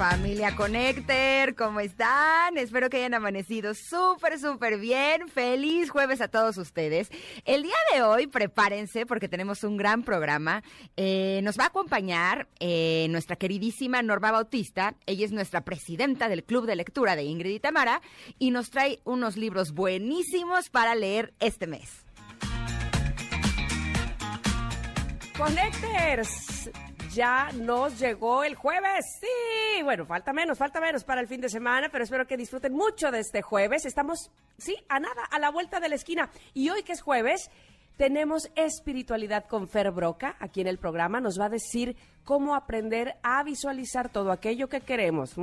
Familia Connector, ¿cómo están? Espero que hayan amanecido súper, súper bien. Feliz jueves a todos ustedes. El día de hoy, prepárense porque tenemos un gran programa. Eh, nos va a acompañar eh, nuestra queridísima Norma Bautista. Ella es nuestra presidenta del Club de Lectura de Ingrid y Tamara y nos trae unos libros buenísimos para leer este mes. Connectors, ya nos llegó el jueves. Sí, bueno, falta menos, falta menos para el fin de semana, pero espero que disfruten mucho de este jueves. Estamos, sí, a nada, a la vuelta de la esquina. Y hoy que es jueves, tenemos espiritualidad con Fer Broca aquí en el programa. Nos va a decir cómo aprender a visualizar todo aquello que queremos.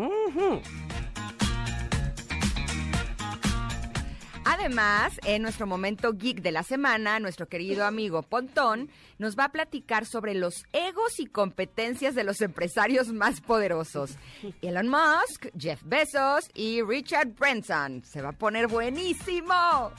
Además, en nuestro momento geek de la semana, nuestro querido amigo Pontón nos va a platicar sobre los egos y competencias de los empresarios más poderosos. Elon Musk, Jeff Bezos y Richard Branson. Se va a poner buenísimo.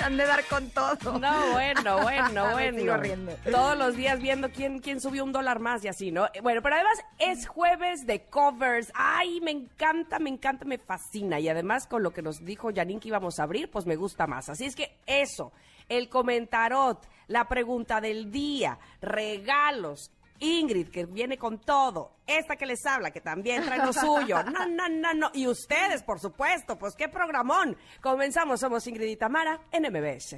Han de dar con todo. No, bueno, bueno, Me bueno. sigo riendo. Todos los días viendo quién, quién subió un dólar más y así, ¿no? Bueno, pero además es jueves de covers. Ay, me encanta, me encanta, me fascina. Y además con lo que nos dijo Janine que íbamos a abrir, pues me gusta más. Así es que eso, el comentarot, la pregunta del día, regalos. Ingrid, que viene con todo. Esta que les habla, que también trae lo suyo. No, no, no, no. Y ustedes, por supuesto. Pues qué programón. Comenzamos. Somos Ingrid y Tamara en MBS.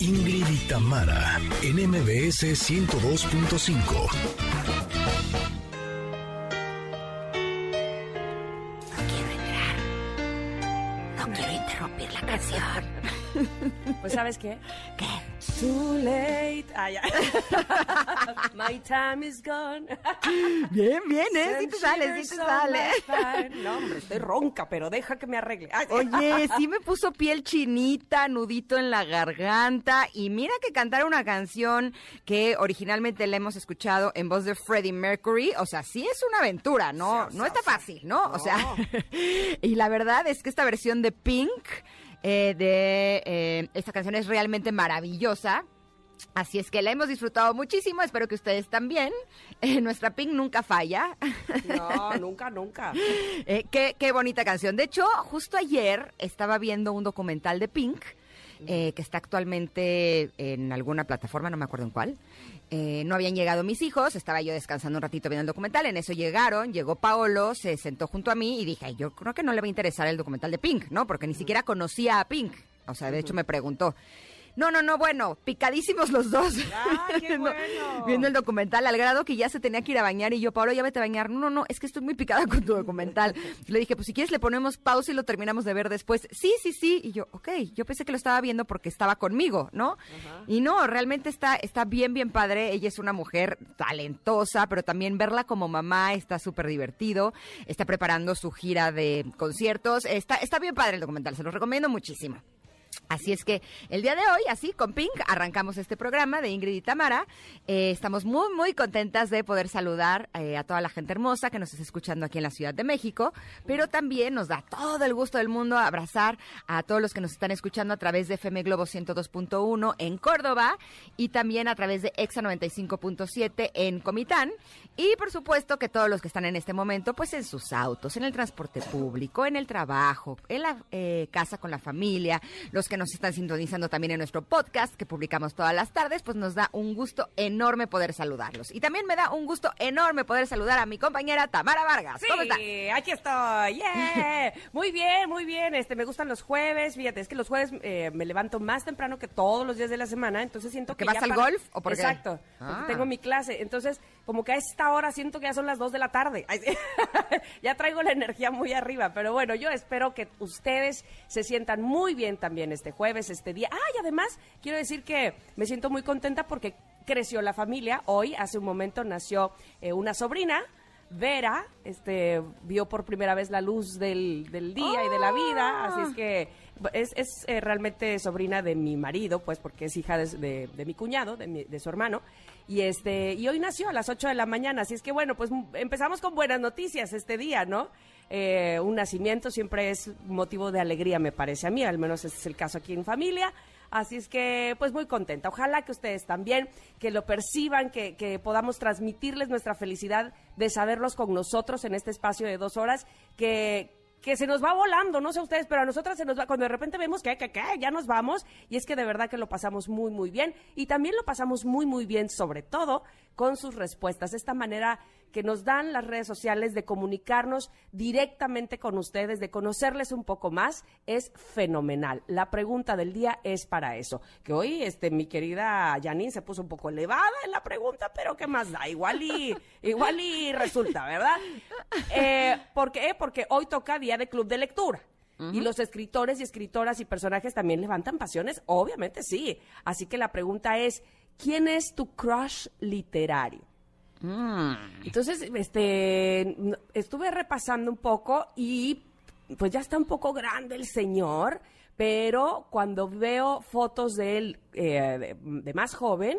Ingrid y Tamara, en MBS 102.5. No quiero interrumpir la canción. Pues, ¿sabes qué? ¿Qué? Too late. Ah, ya. My time is gone. Bien, bien, ¿eh? Sí te sale, sí te sale. No, hombre, estoy ronca, pero deja que me arregle. Ay, Oye, sí me puso piel chinita, nudito en la garganta y mira que cantar una canción que originalmente la hemos escuchado en voz de Freddie Mercury, o sea, sí es una aventura, ¿no? O no sea, está o sea, fácil, ¿no? O sea, y la verdad es que esta versión de Pink eh, de eh, esta canción es realmente maravillosa. Así es que la hemos disfrutado muchísimo, espero que ustedes también. Eh, nuestra Pink nunca falla. No, nunca, nunca. Eh, qué, qué bonita canción. De hecho, justo ayer estaba viendo un documental de Pink, eh, que está actualmente en alguna plataforma, no me acuerdo en cuál. Eh, no habían llegado mis hijos, estaba yo descansando un ratito viendo el documental, en eso llegaron, llegó Paolo, se sentó junto a mí y dije, "Ay, yo creo que no le va a interesar el documental de Pink, ¿no? Porque ni siquiera conocía a Pink. O sea, de hecho me preguntó. No, no, no, bueno, picadísimos los dos. ¡Ay, qué No! Viendo el documental al grado que ya se tenía que ir a bañar y yo, Pablo, ya vete a bañar. No, no, no, es que estoy muy picada con tu documental. Le dije, pues si quieres le ponemos pausa y lo terminamos de ver después. Sí, sí, sí. Y yo, ok, yo pensé que lo estaba viendo porque estaba conmigo, ¿no? Y no, realmente está, está bien, bien padre. Ella es una mujer talentosa, pero también verla como mamá está súper divertido. Está preparando su gira de conciertos. Está, está bien padre el documental, se lo recomiendo muchísimo. Así es que el día de hoy, así con Pink, arrancamos este programa de Ingrid y Tamara. Eh, estamos muy, muy contentas de poder saludar eh, a toda la gente hermosa que nos está escuchando aquí en la Ciudad de México, pero también nos da todo el gusto del mundo abrazar a todos los que nos están escuchando a través de FM Globo 102.1 en Córdoba y también a través de EXA 95.7 en Comitán. Y por supuesto que todos los que están en este momento, pues en sus autos, en el transporte público, en el trabajo, en la eh, casa con la familia, los que nos están sintonizando también en nuestro podcast que publicamos todas las tardes, pues nos da un gusto enorme poder saludarlos. Y también me da un gusto enorme poder saludar a mi compañera Tamara Vargas. Sí, ¿Cómo estás? aquí estoy. Yeah. Muy bien, muy bien. Este, me gustan los jueves. Fíjate, es que los jueves eh, me levanto más temprano que todos los días de la semana, entonces siento ¿Porque que vas ya al golf o por qué? Exacto. Porque Ah. tengo mi clase, entonces como que a esta hora siento que ya son las 2 de la tarde. Ay, sí. ya traigo la energía muy arriba, pero bueno, yo espero que ustedes se sientan muy bien también este jueves, este día. Ah, y además quiero decir que me siento muy contenta porque creció la familia. Hoy, hace un momento, nació eh, una sobrina. Vera, este, vio por primera vez la luz del, del día y de la vida, así es que es, es, eh, realmente sobrina de mi marido, pues porque es hija de, de- mi cuñado, de, mi- de su hermano, Y este, y hoy nació a las 8 de la mañana, así es que bueno, pues empezamos con buenas noticias este día, ¿no? Eh, un nacimiento siempre es motivo de alegría, me parece a mí, al menos ese es el caso aquí en familia. Así es que, pues muy contenta. Ojalá que ustedes también, que lo perciban, que, que podamos transmitirles nuestra felicidad de saberlos con nosotros en este espacio de dos horas, que, que se nos va volando, no sé ustedes, pero a nosotras se nos va, cuando de repente vemos que, que, que ya nos vamos, y es que de verdad que lo pasamos muy, muy bien, y también lo pasamos muy, muy bien, sobre todo con sus respuestas, esta manera que nos dan las redes sociales de comunicarnos directamente con ustedes, de conocerles un poco más, es fenomenal. La pregunta del día es para eso. Que hoy, este, mi querida Janine se puso un poco elevada en la pregunta, pero ¿qué más da? Igual y, igual y resulta, ¿verdad? Eh, ¿Por qué? Porque hoy toca día de club de lectura. Y los escritores y escritoras y personajes también levantan pasiones, obviamente sí. Así que la pregunta es, ¿quién es tu crush literario? Entonces, este, estuve repasando un poco y pues ya está un poco grande el señor, pero cuando veo fotos de él eh, de, de más joven,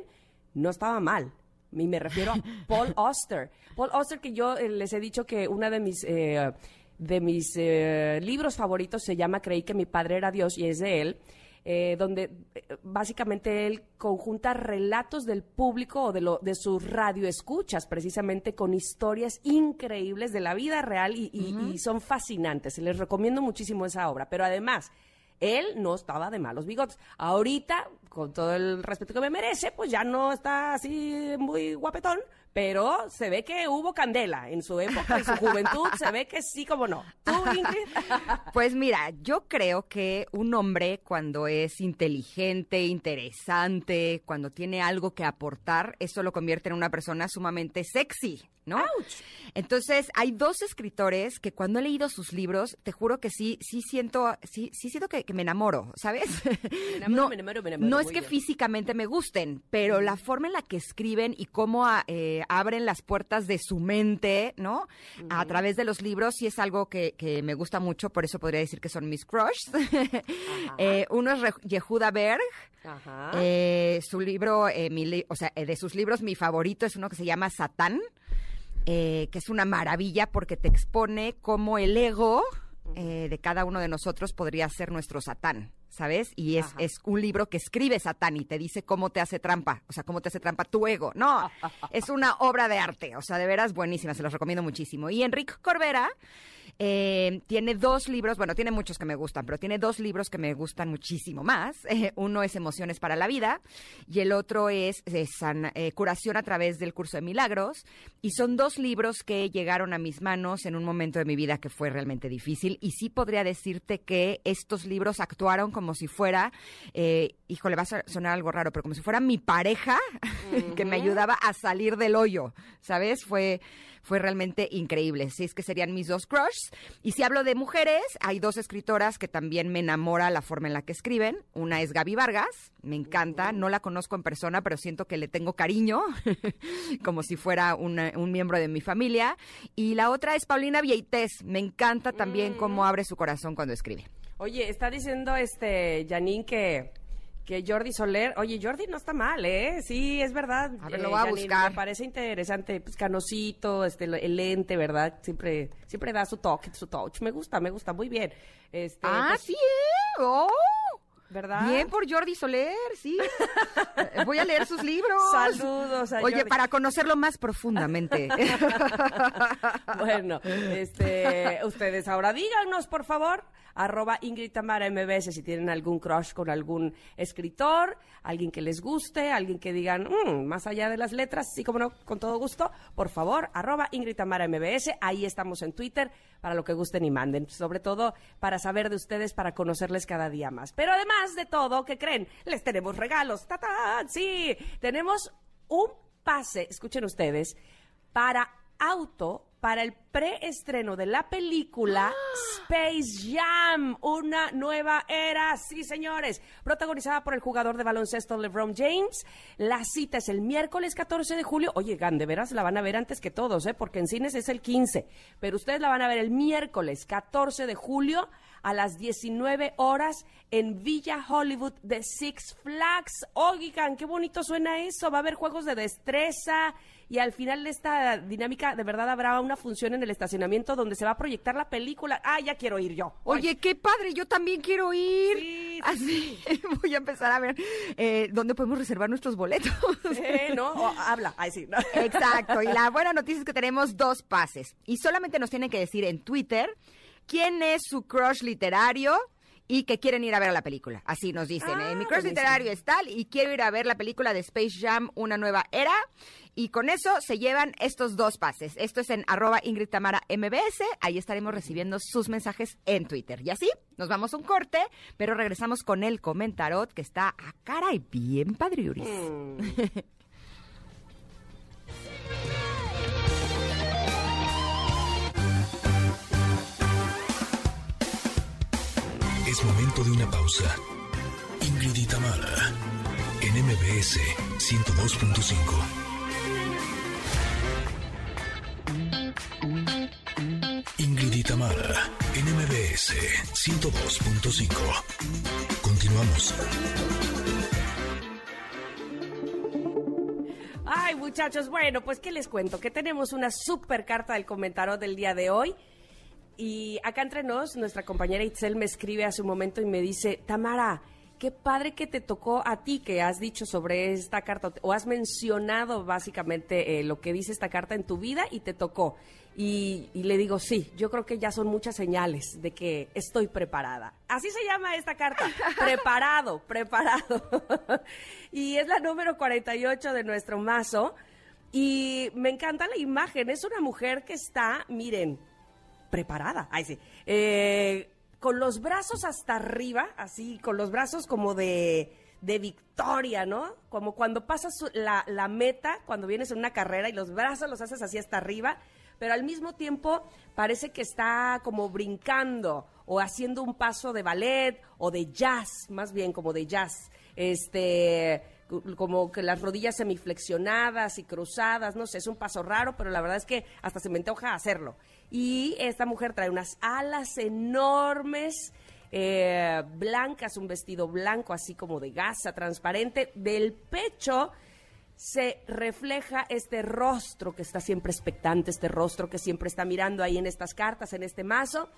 no estaba mal. Y me refiero a Paul Auster. Paul Auster, que yo eh, les he dicho que una de mis, eh, de mis eh, libros favoritos se llama Creí que mi padre era Dios y es de él eh, donde eh, básicamente él conjunta relatos del público o de, lo, de sus radioescuchas, precisamente con historias increíbles de la vida real y, y- y son fascinantes. Les recomiendo muchísimo esa obra, pero además... Él no estaba de malos bigotes. Ahorita, con todo el respeto que me merece, pues ya no está así muy guapetón, pero se ve que hubo candela en su época, en su juventud, se ve que sí, como no. ¿Tú, Ingrid? Pues mira, yo creo que un hombre cuando es inteligente, interesante, cuando tiene algo que aportar, eso lo convierte en una persona sumamente sexy, ¿no? Entonces, hay dos escritores que cuando he leído sus libros, te juro que sí, sí siento, sí, sí siento que, que me enamoro, ¿sabes? enamoro, me enamoro, me enamoro, no es que bien. físicamente me gusten, pero la forma en la que escriben y cómo ah, eh, abren las puertas de su mente, ¿no? A través de los libros, sí es algo que, que me gusta mucho, por eso podría decir que son mis crushs. Eh, uno es Re- Yehuda Berg. Ajá. Eh, su libro, eh, mi li- o sea, de sus libros, mi favorito es uno que se llama Satán, eh, que es una maravilla porque te expone cómo el ego eh, de cada uno de nosotros podría ser nuestro Satán. ¿Sabes? Y es, Ajá. es un libro que escribe Satán y te dice cómo te hace trampa, o sea, cómo te hace trampa tu ego. No, es una obra de arte, o sea, de veras buenísima, se los recomiendo muchísimo. Y Enrique Corbera eh, tiene dos libros, bueno, tiene muchos que me gustan, pero tiene dos libros que me gustan muchísimo más. Eh, uno es Emociones para la Vida y el otro es eh, San- eh, Curación a través del curso de milagros. Y son dos libros que llegaron a mis manos en un momento de mi vida que fue realmente difícil. Y sí podría decirte que estos libros actuaron como si fuera, eh, híjole, va a so- sonar algo raro, pero como si fuera mi pareja que me ayudaba a salir del hoyo, ¿sabes? Fue, fue realmente increíble. Sí, es que serían mis dos crushs. Y si hablo de mujeres, hay dos escritoras que también me enamora la forma en la que escriben. Una es Gaby Vargas, me encanta, no la conozco en persona, pero siento que le tengo cariño, como si fuera una- un miembro de mi familia. Y la otra es Paulina Vieites, me encanta también cómo abre su corazón cuando escribe. Oye, está diciendo este Janine que, que Jordi Soler, oye, Jordi no está mal, ¿eh? Sí, es verdad. A ver, eh, lo voy a Janine, buscar. Me parece interesante, pues canosito, este, el lente, ¿verdad? Siempre, siempre da su toque, su touch. Me gusta, me gusta, muy bien. Este, ah, pues, sí, ¿eh? Oh. ¿Verdad? Bien por Jordi Soler, sí. Voy a leer sus libros. Saludos a Oye, Jordi. para conocerlo más profundamente. Bueno, este, ustedes ahora díganos, por favor, arroba Ingrid Tamara MBS si tienen algún crush con algún escritor, alguien que les guste, alguien que digan, "Mm, más allá de las letras, sí como no, con todo gusto, por favor, arroba Ingrid Tamara MBS, ahí estamos en Twitter para lo que gusten y manden, sobre todo para saber de ustedes, para conocerles cada día más. Pero además de todo, ¿qué creen? Les tenemos regalos, ¡Tatán! Sí, tenemos un pase, escuchen ustedes, para auto para el preestreno de la película Space Jam, una nueva era, sí señores, protagonizada por el jugador de baloncesto LeBron James. La cita es el miércoles 14 de julio. Oye, Gan, de veras la van a ver antes que todos, ¿eh? porque en cines es el 15, pero ustedes la van a ver el miércoles 14 de julio a las 19 horas en Villa Hollywood de Six Flags. Oigan, qué bonito suena eso. Va a haber juegos de destreza y al final de esta dinámica de verdad habrá una función en el estacionamiento donde se va a proyectar la película. Ah, ya quiero ir yo. Oye, qué padre, yo también quiero ir. Sí, sí, Así voy a empezar a ver eh, dónde podemos reservar nuestros boletos. Eh, ¿no? O habla. Ay, sí. ¿no? Exacto, y la buena noticia es que tenemos dos pases y solamente nos tienen que decir en Twitter quién es su crush literario y que quieren ir a ver la película. Así nos dicen, Ah, eh, mi crush buenísimo. literario es tal y quiero ir a ver la película de Space Jam, una nueva era. Y con eso se llevan estos dos pases. Esto es en arroba Ingrid Tamara MBS. Ahí estaremos recibiendo sus mensajes en Twitter. Y así nos vamos a un corte, pero regresamos con el comentarot que está a cara y bien padriuris. Mm. Es momento de una pausa. Ingrid y en MBS 102.5. Ingrid y en MBS 102.5. Continuamos. Ay, muchachos, bueno, pues qué les cuento, que tenemos una super carta del comentario del día de hoy. Y acá entre nos, nuestra compañera Itzel me escribe hace un momento y me dice, Tamara, qué padre que te tocó a ti que has dicho sobre esta carta o has mencionado básicamente eh, lo que dice esta carta en tu vida y te tocó. Y, y le digo, sí, yo creo que ya son muchas señales de que estoy preparada. Así se llama esta carta, preparado, preparado. y es la número 48 de nuestro mazo. Y me encanta la imagen, es una mujer que está, miren, preparada. Ay, sí. Eh, con los brazos hasta arriba, así, con los brazos como de, de victoria, ¿no? Como cuando pasas la, la meta, cuando vienes en una carrera y los brazos los haces así hasta arriba, pero al mismo tiempo parece que está como brincando o haciendo un paso de ballet o de jazz, más bien como de jazz. Este, como que las rodillas semiflexionadas y cruzadas, no sé, es un paso raro, pero la verdad es que hasta se me antoja hacerlo. Y esta mujer trae unas alas enormes, eh, blancas, un vestido blanco así como de gasa, transparente. Del pecho se refleja este rostro que está siempre expectante, este rostro que siempre está mirando ahí en estas cartas, en este mazo,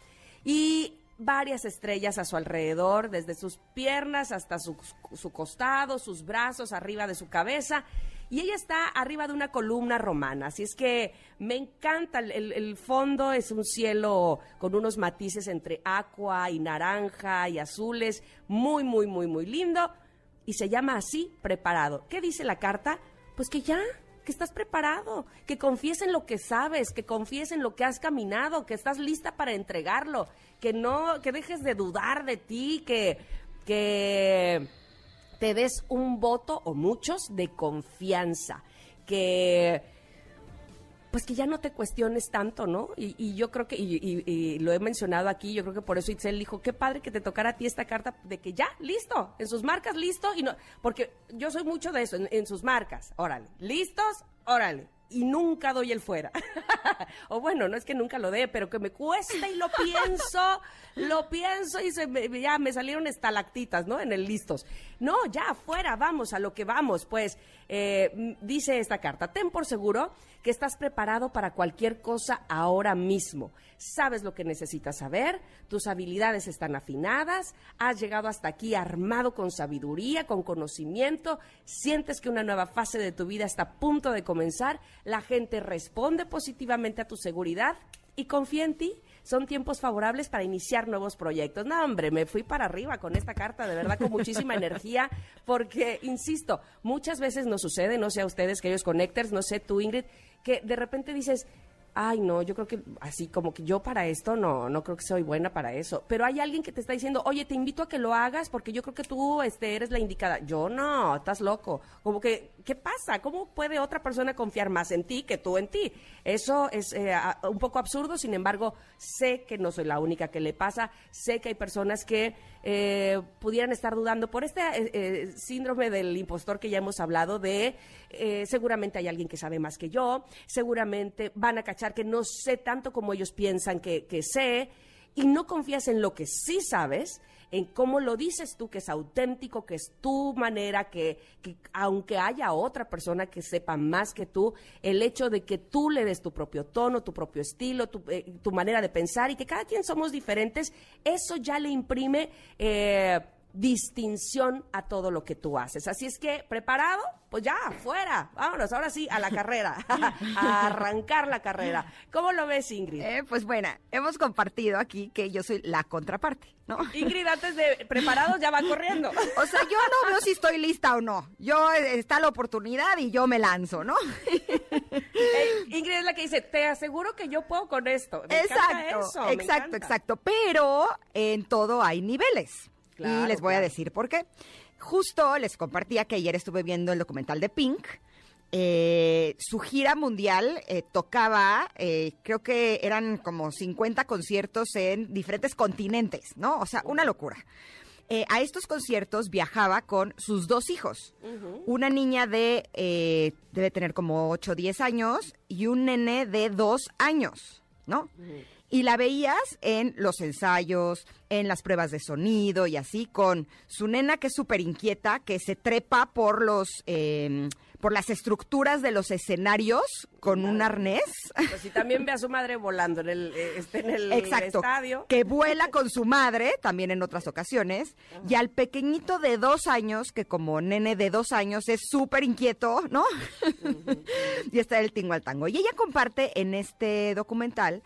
y varias estrellas a su alrededor, desde sus piernas hasta su, su costado, sus brazos, arriba de su cabeza. Y ella está arriba de una columna romana, así es que me encanta, el, fondo es un cielo con unos matices entre aqua y naranja y azules, muy, muy, muy, muy lindo y se llama así, preparado. ¿Qué dice la carta? Pues que ya, que estás preparado, que confíes en lo que sabes, que confíes en lo que has caminado, que estás lista para entregarlo, que no, que dejes de dudar de ti, que, que te des un voto o muchos de confianza, que pues que ya no te cuestiones tanto, ¿no? Y, yo creo que, y, y- y lo he mencionado aquí, yo creo que por eso Itzel dijo, qué padre que te tocara a ti esta carta de que ya, listo, en sus marcas, listo, y no, porque yo soy mucho de eso, en, en sus marcas, órale, listos, órale, y nunca doy el fuera. o bueno, no es que nunca lo dé, pero que me cuesta y lo pienso, lo pienso y se me- ya me salieron estalactitas, ¿no? En el listos. No, ya, fuera, vamos a lo que vamos. Pues eh, dice esta carta, ten por seguro que estás preparado para cualquier cosa ahora mismo. Sabes lo que necesitas saber, tus habilidades están afinadas, has llegado hasta aquí armado con sabiduría, con conocimiento, sientes que una nueva fase de tu vida está a punto de comenzar, la gente responde positivamente a tu seguridad y confía en ti. Son tiempos favorables para iniciar nuevos proyectos. No, hombre, me fui para arriba con esta carta, de verdad, con muchísima energía, porque, insisto, muchas veces nos sucede, no sé a ustedes, queridos connectors, no sé tú, Ingrid, que de repente dices, ay, no, yo creo que así como que yo para esto no, no creo que soy buena para eso. Pero hay alguien que te está diciendo, oye, te invito a que lo hagas porque yo creo que tú este, eres la indicada. Yo no, estás loco. Como que, ¿qué pasa? ¿Cómo puede otra persona confiar más en ti que tú en ti? Eso es eh, un poco absurdo, sin embargo, sé que no soy la única que le pasa, sé que hay personas que eh, pudieran estar dudando por este eh, síndrome del impostor que ya hemos hablado de seguramente hay alguien que sabe más que yo, seguramente van a cachar que no sé tanto como ellos piensan que, sé y no confías en lo que sí sabes, en cómo lo dices tú, que es auténtico, que es tu manera, que, aunque haya otra persona que sepa más que tú, el hecho de que tú le des tu propio tono, tu propio estilo, tu, eh, manera de pensar y que cada quien somos diferentes, eso ya le imprime... Eh, distinción a todo lo que tú haces. Así es que, ¿preparado? Pues ya, fuera, vámonos, ahora sí, a la carrera, a arrancar la carrera. ¿Cómo lo ves, Ingrid? Eh, pues bueno, hemos compartido aquí que yo soy la contraparte, ¿no? Ingrid, antes de preparado ya va corriendo. O sea, yo no veo si estoy lista o no. Yo, eh, está la oportunidad y yo me lanzo, ¿no? Ingrid es la que dice, te aseguro que yo puedo con esto. exacto, exacto, exacto. Pero en todo hay niveles y les voy a decir por qué. Justo les compartía que ayer estuve viendo el documental de Pink. Eh, su gira mundial eh, tocaba, eh, creo que eran como 50 conciertos en diferentes continentes, ¿no? O sea, una locura. a estos conciertos viajaba con sus dos hijos. Una niña de, debe tener como 8 o 10 años y un nene de 2 años, ¿no? Y la veías en los ensayos, en las pruebas de sonido y así, con su nena que es súper inquieta, que se trepa por los... Em, por las estructuras de los escenarios con un arnés. Pues si también ve a su madre volando en el, eh, este, en el Exacto, estadio. Que vuela con su madre, también en otras ocasiones. Y al pequeñito de dos años, que como nene de dos años es súper inquieto, ¿no? y está el tingo al tango. Y ella comparte en este documental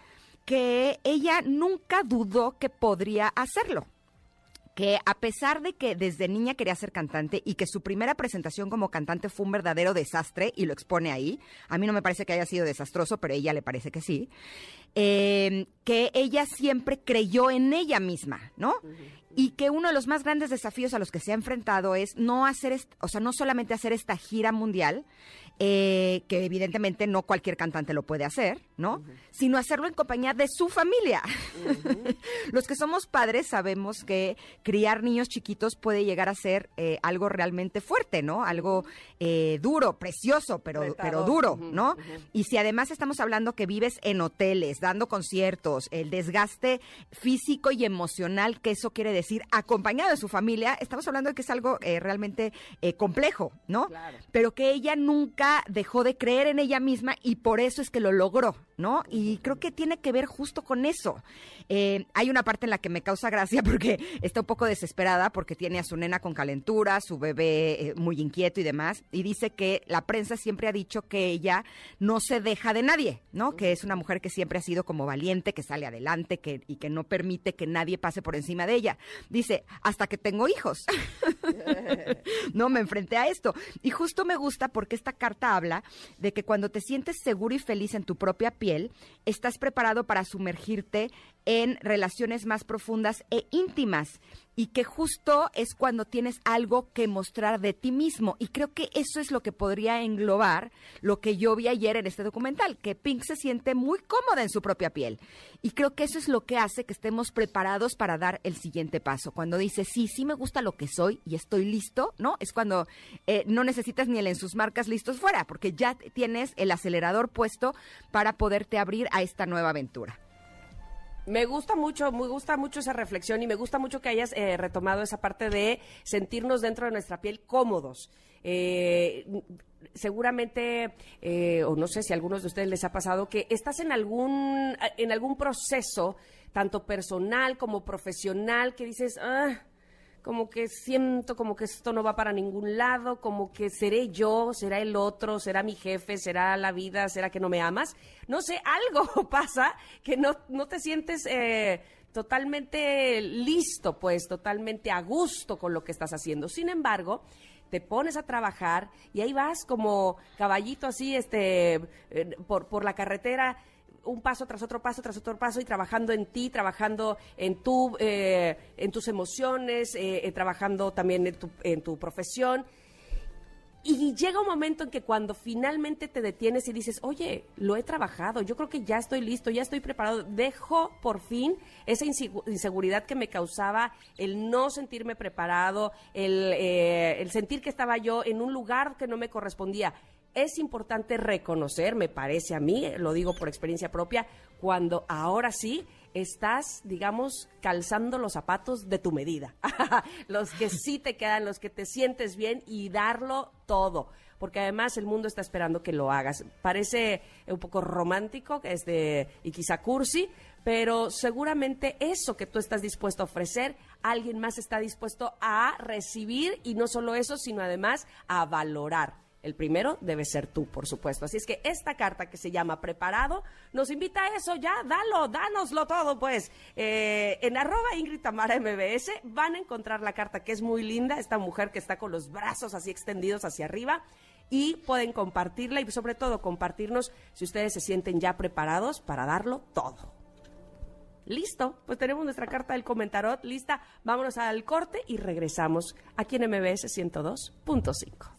que ella nunca dudó que podría hacerlo que a pesar de que desde niña quería ser cantante y que su primera presentación como cantante fue un verdadero desastre y lo expone ahí, a mí no me parece que haya sido desastroso, pero a ella le parece que sí, eh, que ella siempre creyó en ella misma, ¿no? Y que uno de los más grandes desafíos a los que se ha enfrentado es no hacer, o sea, no solamente hacer esta gira mundial, eh, que evidentemente no cualquier cantante lo puede hacer, ¿no? Sino hacerlo en compañía de su familia. Los que somos padres sabemos que criar niños chiquitos puede llegar a ser eh, algo realmente fuerte, ¿no? Algo eh, duro, precioso, pero, pero duro, ¿no? Y si además estamos hablando que vives en hoteles, dando conciertos, el desgaste físico y emocional que eso quiere decir, acompañado de su familia, estamos hablando de que es algo realmente complejo, ¿no? Pero que ella nunca dejó de creer en ella misma y por eso es que lo logró, ¿no? Y creo que tiene que ver justo con eso. Eh, hay una parte en la que me causa gracia porque está un poco desesperada porque tiene a su nena con calentura, su bebé eh, muy inquieto y demás, y dice que la prensa siempre ha dicho que ella no se deja de nadie, ¿no? Que es una mujer que siempre ha sido como valiente, que sale adelante que, y que no permite que nadie pase por encima de ella. Dice, hasta que tengo hijos. no me enfrenté a esto. Y justo me gusta porque esta carta habla de que cuando te sientes seguro y feliz en tu propia piel, estás preparado para sumergirte en relaciones más profundas e íntimas y que justo es cuando tienes algo que mostrar de ti mismo. Y creo que eso es lo que podría englobar lo que yo vi ayer en este documental, que Pink se siente muy cómoda en su propia piel. Y creo que eso es lo que hace que estemos preparados para dar el siguiente paso. Cuando dice, sí, sí me gusta lo que soy y estoy listo, ¿no? Es cuando eh, no necesitas ni el en sus marcas listos fuera, porque ya tienes el acelerador puesto para poderte abrir a esta nueva aventura. Me gusta mucho, me gusta mucho esa reflexión y me gusta mucho que hayas eh, retomado esa parte de sentirnos dentro de nuestra piel cómodos. Eh, seguramente, eh, o no sé si a algunos de ustedes les ha pasado, que estás en algún, en algún proceso, tanto personal como profesional, que dices, ah, como que siento como que esto no va para ningún lado, como que seré yo, será el otro, será mi jefe, será la vida, será que no me amas. No sé, algo pasa que no, no te sientes eh, totalmente listo, pues totalmente a gusto con lo que estás haciendo. Sin embargo, te pones a trabajar y ahí vas como caballito así, este, eh, por, por la carretera un paso tras otro paso tras otro paso y trabajando en ti, trabajando en tu, eh, en tus emociones, eh, eh, trabajando también en tu, en tu profesión. Y llega un momento en que cuando finalmente te detienes y dices, oye, lo he trabajado, yo creo que ya estoy listo, ya estoy preparado, dejo por fin esa insegu- inseguridad que me causaba el no sentirme preparado, el, eh, el sentir que estaba yo en un lugar que no me correspondía. Es importante reconocer, me parece a mí, lo digo por experiencia propia, cuando ahora sí estás, digamos, calzando los zapatos de tu medida. los que sí te quedan, los que te sientes bien y darlo todo. Porque además el mundo está esperando que lo hagas. Parece un poco romántico que es de, y quizá cursi, pero seguramente eso que tú estás dispuesto a ofrecer, alguien más está dispuesto a recibir y no solo eso, sino además a valorar. El primero debe ser tú, por supuesto. Así es que esta carta que se llama Preparado nos invita a eso ya, dalo, dánoslo todo, pues. Eh, en arroba Ingrid Tamara MBS van a encontrar la carta que es muy linda, esta mujer que está con los brazos así extendidos hacia arriba y pueden compartirla y sobre todo compartirnos si ustedes se sienten ya preparados para darlo todo. Listo, pues tenemos nuestra carta del comentarot lista. Vámonos al corte y regresamos aquí en MBS 102.5.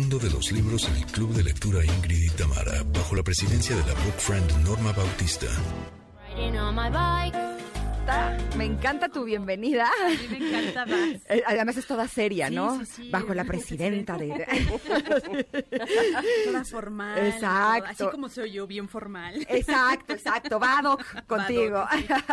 Mundo de los libros en el Club de Lectura Ingrid y Tamara, bajo la presidencia de la Book Friend Norma Bautista. Me encanta tu bienvenida. A mí me encanta más. Eh, Además es toda seria, Sí, ¿no? sí, sí. Bajo la presidenta de... Toda formal. Exacto. Así como soy yo, bien formal. Exacto, exacto. Badoc contigo.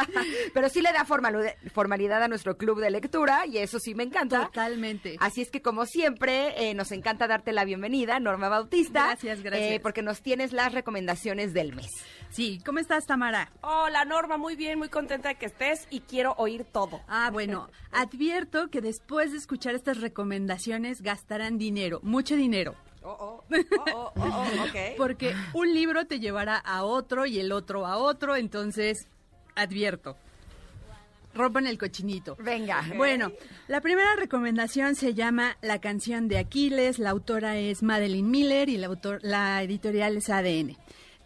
Pero sí le da formalidad a nuestro club de lectura y eso sí me encanta. Totalmente. Así es que como siempre, eh, nos encanta darte la bienvenida, Norma Bautista. Gracias, gracias. eh, porque nos tienes las recomendaciones del mes. Sí, ¿cómo estás, Tamara? Hola Norma, muy bien, muy contenta de que estés y quiero oír todo. Ah, bueno, advierto que después de escuchar estas recomendaciones gastarán dinero, mucho dinero. Oh, oh, oh, oh, oh, oh, ok. Porque un libro te llevará a otro y el otro a otro, entonces advierto. Rompan el cochinito. Venga. Bueno, la primera recomendación se llama La canción de Aquiles, la autora es Madeline Miller y la, autor, la editorial es ADN.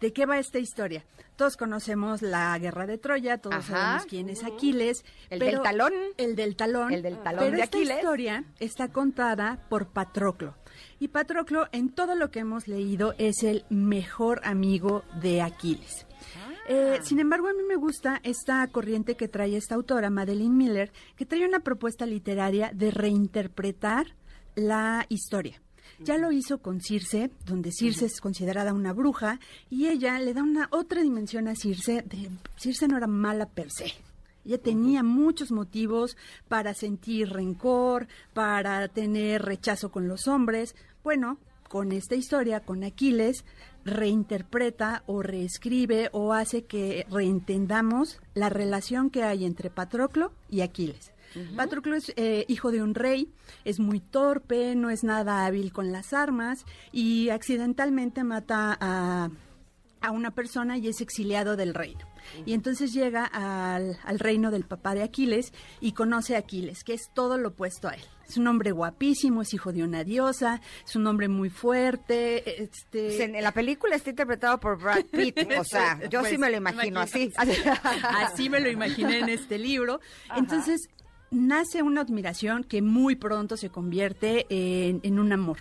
¿De qué va esta historia? Todos conocemos la guerra de Troya, todos Ajá. sabemos quién es Aquiles. ¿El pero- del talón? El del talón. El del talón pero de esta Aquiles. historia está contada por Patroclo. Y Patroclo, en todo lo que hemos leído, es el mejor amigo de Aquiles. Eh, sin embargo, a mí me gusta esta corriente que trae esta autora, Madeline Miller, que trae una propuesta literaria de reinterpretar la historia. Ya lo hizo con Circe, donde Circe es considerada una bruja, y ella le da una otra dimensión a Circe. De, Circe no era mala per se. Ella tenía muchos motivos para sentir rencor, para tener rechazo con los hombres. Bueno, con esta historia, con Aquiles, reinterpreta o reescribe o hace que reentendamos la relación que hay entre Patroclo y Aquiles. Patroclo es eh, hijo de un rey, es muy torpe, no es nada hábil con las armas y accidentalmente mata a, a una persona y es exiliado del reino. Y entonces llega al, al reino del papá de Aquiles y conoce a Aquiles, que es todo lo opuesto a él. Es un hombre guapísimo, es hijo de una diosa, es un hombre muy fuerte. Este, Pues en, en la película está interpretado por Brad Pitt. O sea, yo sí Pues, me lo imagino así. Así me lo imaginé en este libro. Entonces, nace una admiración que muy pronto se convierte en, en un amor.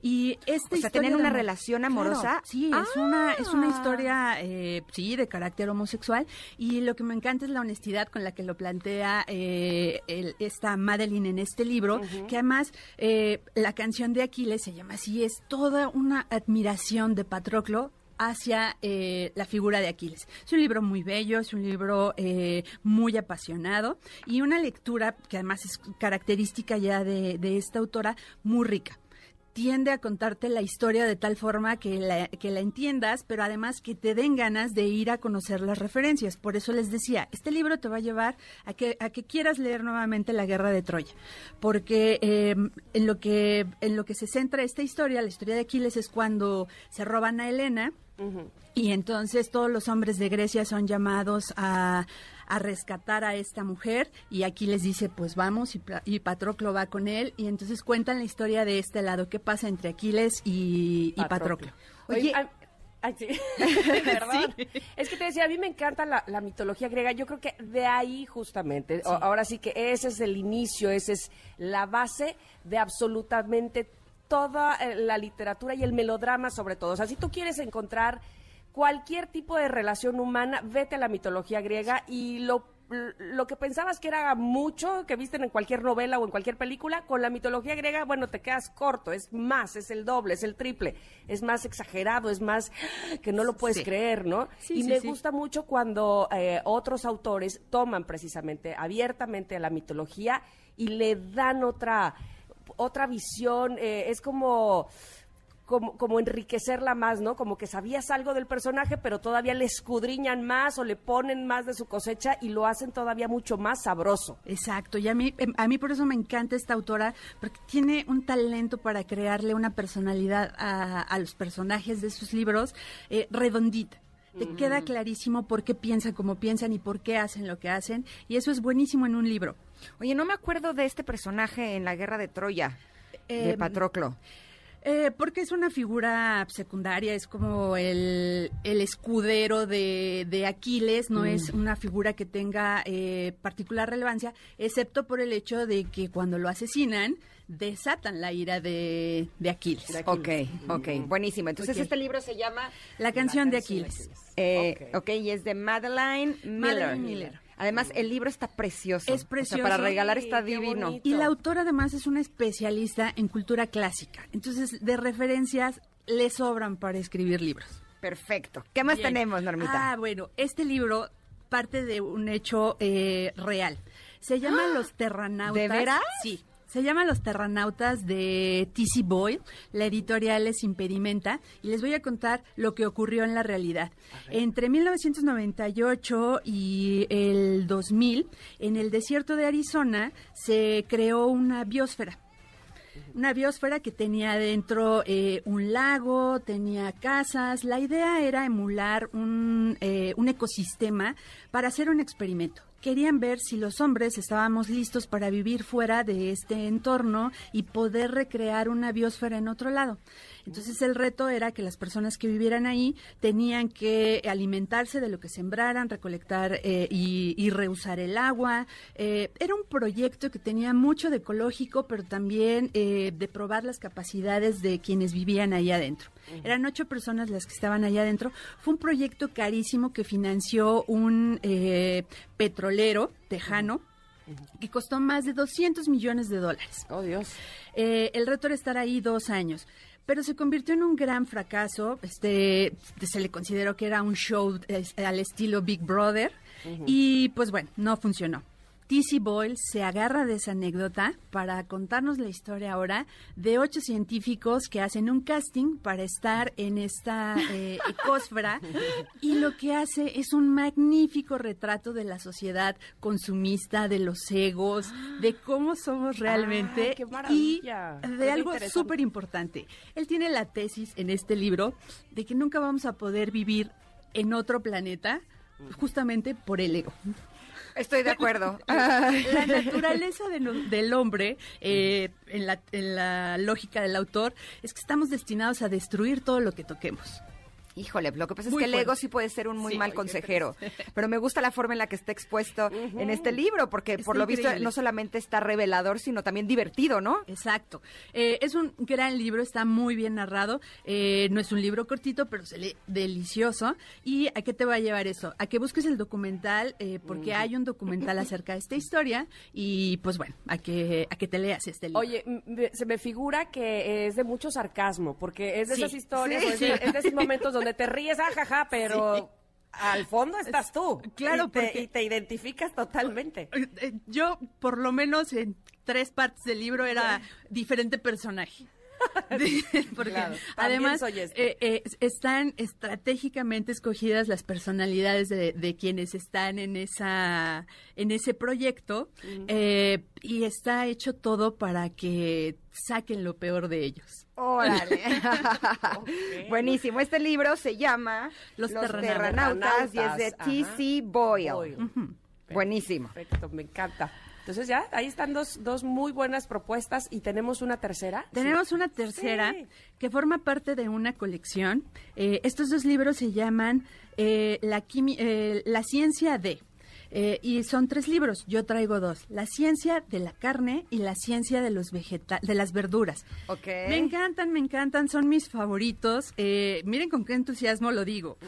Y esta O sea, historia ¿tienen de una amor- relación Claro, amorosa? sí, es una es una Ah. historia, eh, sí, de carácter homosexual. Y lo que me encanta es la honestidad con la que lo plantea eh, el- esta Madeline en este libro, que además eh, la canción de Aquiles se llama así, es toda una admiración de Patroclo hacia eh, la figura de Aquiles. Es un libro muy bello, es un libro eh, muy apasionado y una lectura que además es característica ya de, de esta autora, muy rica tiende a contarte la historia de tal forma que la, que la entiendas, pero además que te den ganas de ir a conocer las referencias. Por eso les decía, este libro te va a llevar a que, a que quieras leer nuevamente la guerra de Troya, porque eh, en, lo que, en lo que se centra esta historia, la historia de Aquiles es cuando se roban a Helena. Y entonces todos los hombres de Grecia son llamados a, a rescatar a esta mujer y aquí les dice pues vamos y, y Patroclo va con él y entonces cuentan la historia de este lado, qué pasa entre Aquiles y, y Patroclo. Oye, Oye, ay, ay, sí. Perdón. Es que te decía, a mí me encanta la, la mitología griega. Yo creo que de ahí justamente, o- ahora sí que ese es el inicio, esa es la base de absolutamente toda eh, la literatura y el melodrama sobre todo. O sea, si tú quieres encontrar cualquier tipo de relación humana, vete a la mitología griega y lo lo que pensabas que era mucho, que viste en cualquier novela o en cualquier película, con la mitología griega, bueno, te quedas corto, es más, es el doble, es el triple, es más exagerado, es más que no lo puedes Sí. creer, ¿no? Sí, y sí, me gusta mucho cuando eh, otros autores toman precisamente abiertamente a la mitología y le dan otra, otra visión, eh, es como como, como enriquecerla más, ¿no? Como que sabías algo del personaje, pero todavía le escudriñan más o le ponen más de su cosecha y lo hacen todavía mucho más sabroso. Exacto, y a mí, em, a mí por eso me encanta esta autora, porque tiene un talento para crearle una personalidad a, a los personajes de sus libros eh, redondita. Te queda clarísimo por qué piensan como piensan y por qué hacen lo que hacen, y eso es buenísimo en un libro. Oye, no me acuerdo de este personaje en la guerra de Troya, de Em, Patroclo. Eh, porque es una figura secundaria, es como el, el escudero de, de Aquiles, no es una figura que tenga eh, particular relevancia, excepto por el hecho de que cuando lo asesinan, desatan la ira de, de Aquiles. Ok, ok, buenísimo. Entonces este libro se llama, La canción de Aquiles. eh, ok, y es de Madeline Miller. Madeline Miller. Además, el libro está precioso. Es O sea, precioso. para regalar está Sí, divino. Y la autora además es una especialista en cultura clásica, entonces de referencias le sobran para escribir libros. Perfecto. ¿Qué más Bien. tenemos, Normita? Ah, bueno, este libro parte de un hecho eh, real. Se llama Los Terranautas. ¿De veras? Sí. Se llama Los Terranautas de T.C. Boyle. La editorial es Impedimenta. Y les voy a contar lo que ocurrió en la realidad. Entre 1998 y el 2000, en el desierto de Arizona, se creó una biosfera una biosfera que tenía dentro eh, un lago, tenía casas. La idea era emular un, eh, un ecosistema para hacer un experimento. Querían ver si los hombres estábamos listos para vivir fuera de este entorno y poder recrear una biosfera en otro lado. Entonces el reto era que las personas que vivieran ahí tenían que alimentarse de lo que sembraran, recolectar eh, y, y reusar el agua. Eh, era un proyecto que tenía mucho de ecológico, pero también eh, de probar las capacidades de quienes vivían ahí adentro. Eran ocho personas las que estaban allá adentro. Fue un proyecto carísimo que financió un eh, petrolero tejano que costó más de 200 millones de dólares. Oh, Dios. Eh, el reto era estar ahí dos años, pero se convirtió en un gran fracaso. Este, se le consideró que era un show al estilo Big Brother y pues bueno, no funcionó. T.C. Boyle se agarra de esa anécdota para contarnos la historia ahora de ocho científicos que hacen un casting para estar en esta eh, y lo que hace es un magnífico retrato de la sociedad consumista, de los egos, de cómo somos realmente y de algo súper importante. Él tiene la tesis en este libro de que nunca vamos a poder vivir en otro planeta justamente por el ego. Estoy de acuerdo. La naturaleza de no- del hombre, eh, en, la, en la lógica del autor, es que estamos destinados a destruir todo lo que toquemos. Híjole, lo que pasa es que el ego sí puede ser un muy Sí, mal consejero, pero me gusta la forma en la que está expuesto en este libro, porque por lo visto no solamente está revelador, sino también divertido, ¿no? Exacto. Eh, es un gran libro, está muy bien narrado. Eh, no es un libro cortito, pero se lee delicioso. ¿Y a qué te va a llevar eso? A que busques el documental, eh, porque hay un documental acerca de esta historia. Y pues bueno, a que, a que te leas este libro. Oye, se me figura que es de mucho sarcasmo, porque es de Sí, esas historias, sí, o es, sí. de, es de esos momentos donde te ríes, ajaja, pero al fondo estás tú. Claro, y te, porque- y te identificas totalmente. Eh, eh, Yo, por lo menos en tres partes del libro, era diferente personaje. Porque Claro, además soy este. eh, eh, están estratégicamente escogidas las personalidades de, de quienes están en esa en ese proyecto eh, y está hecho todo para que saquen lo peor de ellos. Órale. Buenísimo. Este libro se llama Los Terranautas, y es de T.C. Boyle. Boyle. Buenísimo. Perfecto, me encanta. Entonces ya, ahí están dos, dos muy buenas propuestas y tenemos una tercera. Tenemos una tercera Sí. que forma parte de una colección. Eh, estos dos libros se llaman eh, la, eh, la ciencia de. eh, y son tres libros, yo traigo dos. La ciencia de la carne y la ciencia de los vegeta de las verduras. Ok. Me encantan, me encantan, son mis favoritos. Eh, miren con qué entusiasmo lo digo.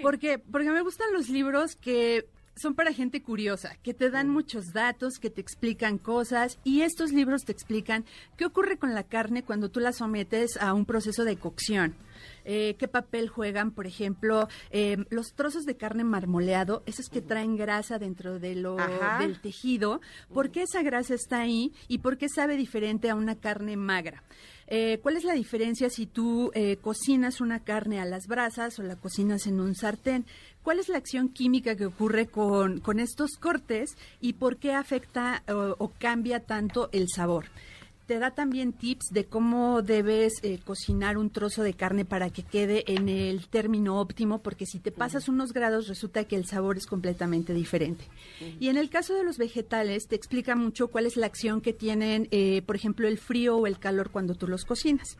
Porque, porque me gustan los libros que son para gente curiosa, que te dan muchos datos, que te explican cosas y estos libros te explican qué ocurre con la carne cuando tú la sometes a un proceso de cocción. Eh, qué papel juegan, por ejemplo, eh, los trozos de carne marmoleado, esos que traen grasa dentro de lo, Ajá. del tejido, por qué esa grasa está ahí y por qué sabe diferente a una carne magra. Eh, ¿Cuál es la diferencia si tú eh, cocinas una carne a las brasas o la cocinas en un sartén? ¿Cuál es la acción química que ocurre con, con estos cortes y por qué afecta o- o cambia tanto el sabor? te da también tips de cómo debes eh, cocinar un trozo de carne para que quede en el término óptimo, porque si te pasas unos grados resulta que el sabor es completamente diferente. Y en el caso de los vegetales te explica mucho cuál es la acción que tienen, eh, por ejemplo, el frío o el calor cuando tú los cocinas.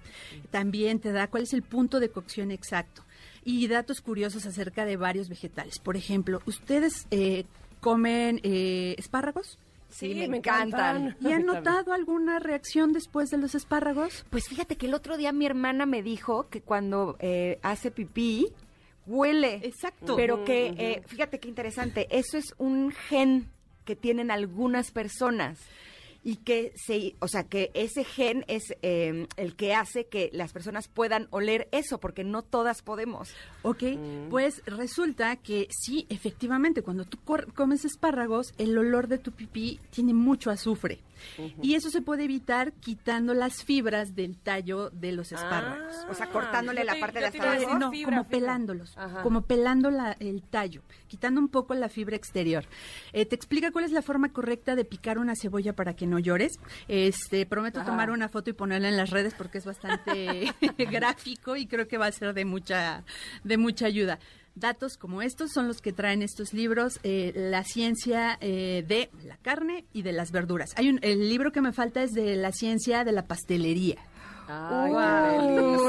También te da cuál es el punto de cocción exacto. Y datos curiosos acerca de varios vegetales. Por ejemplo, ¿ustedes eh, comen eh, espárragos? Sí, me encantan. ¿Y han notado alguna reacción después de los espárragos? Pues fíjate que el otro día mi hermana me dijo que cuando eh, hace pipí huele. Exacto. Pero que, eh, fíjate qué interesante, eso es un gen que tienen algunas personas y que se, o sea, que ese gen es eh, el que hace que las personas puedan oler eso, porque no todas podemos. Ok, pues resulta que sí, efectivamente, cuando tú comes espárragos, el olor de tu pipí tiene mucho azufre. Y eso se puede evitar quitando las fibras del tallo de los espárragos. O sea, cortándole la te- parte de decir abajo. no, fibra, como fibra. pelándolos, Ajá. como pelando la- el tallo, quitando un poco la fibra exterior. Eh, te explica cuál es la forma correcta de picar una cebolla para que no llores. Este, prometo Ajá. tomar una foto y ponerla en las redes porque es bastante gráfico y creo que va a ser de mucha, de mucha ayuda. Datos como estos son los que traen estos libros, eh, la ciencia eh, de la carne y de las verduras. Hay un, el libro que me falta es de la ciencia de la pastelería. Ay,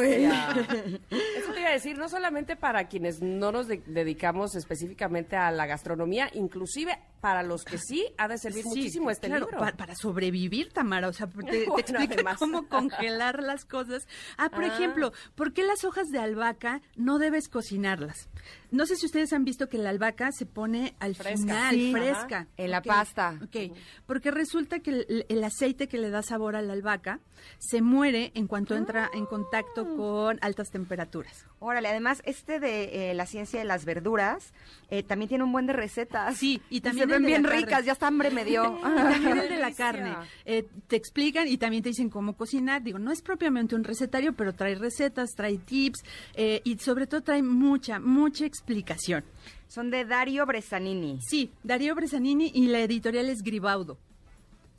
qué. Eso te iba a decir, no solamente para quienes no nos de- dedicamos específicamente a la gastronomía, inclusive para los que sí ha de servir Sí, muchísimo este claro, libro. pa- Para, sobrevivir, Tamara. O sea, te, te Bueno, explica además. cómo congelar las cosas. Ah, por Ah. ejemplo, ¿por qué las hojas de albahaca no debes cocinarlas? No sé si ustedes han visto que la albahaca se pone al Fresca. final, Sí. fresca. En la pasta. Ok, porque resulta que el, el aceite que le da sabor a la albahaca se muere en cuanto entra en contacto Ah. con altas temperaturas. Órale, además, este de eh, la ciencia de las verduras eh, también tiene un buen de recetas. Sí, y también se ven bien carne. ricas, ya hasta hambre me dio. Y también el de la carne. Eh, te explican y también te dicen cómo cocinar. Digo, no es propiamente un recetario, pero trae recetas, trae tips eh, y sobre todo trae mucha, mucha explicación. Son de Dario Bresanini. Sí, Darío Bresanini y la editorial es Gribaudo.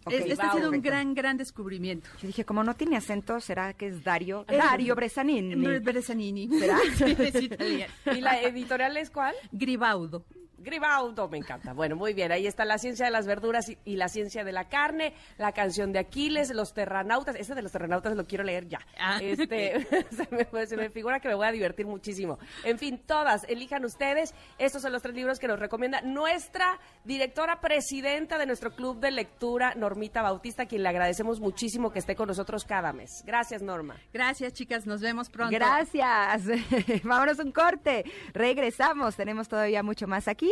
Ok, Es- este ha sido un Perfecto. gran, gran descubrimiento. Yo dije, como no tiene acento, ¿será que es Dario? Dario Bresanini. Bresanini. ¿Será? Sí, es italiano. ¿Y la editorial es cuál? Gribaudo. Gribaudo, me encanta. Bueno, muy bien, ahí está la ciencia de las verduras y, y la ciencia de la carne, la canción de Aquiles, los terranautas. Ese de los terranautas lo quiero leer ya. Ah, Este, se, me, se me figura que me voy a divertir muchísimo. En fin, todas, elijan ustedes. Estos son los tres libros que nos recomienda nuestra directora presidenta de nuestro club de lectura, Normita Bautista, a quien le agradecemos muchísimo que esté con nosotros cada mes. Gracias, Norma. Gracias, chicas. Nos vemos pronto. Gracias. Vámonos un corte. Regresamos. Tenemos todavía mucho más aquí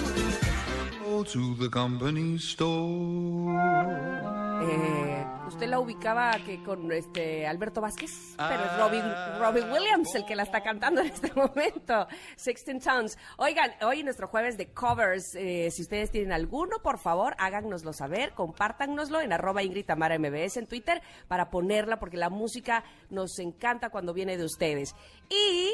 Go to the company store. Eh, ¿Usted la ubicaba que con este Alberto Vázquez? Pero es Robin, Ah. Robin Williams el que la está cantando en este momento. Sixteen Towns. Oigan, hoy nuestro jueves de covers, eh, si ustedes tienen alguno, por favor, háganoslo saber, compártanoslo en arroba Ingrid Tamara MBS en Twitter para ponerla, porque la música nos encanta cuando viene de ustedes. Y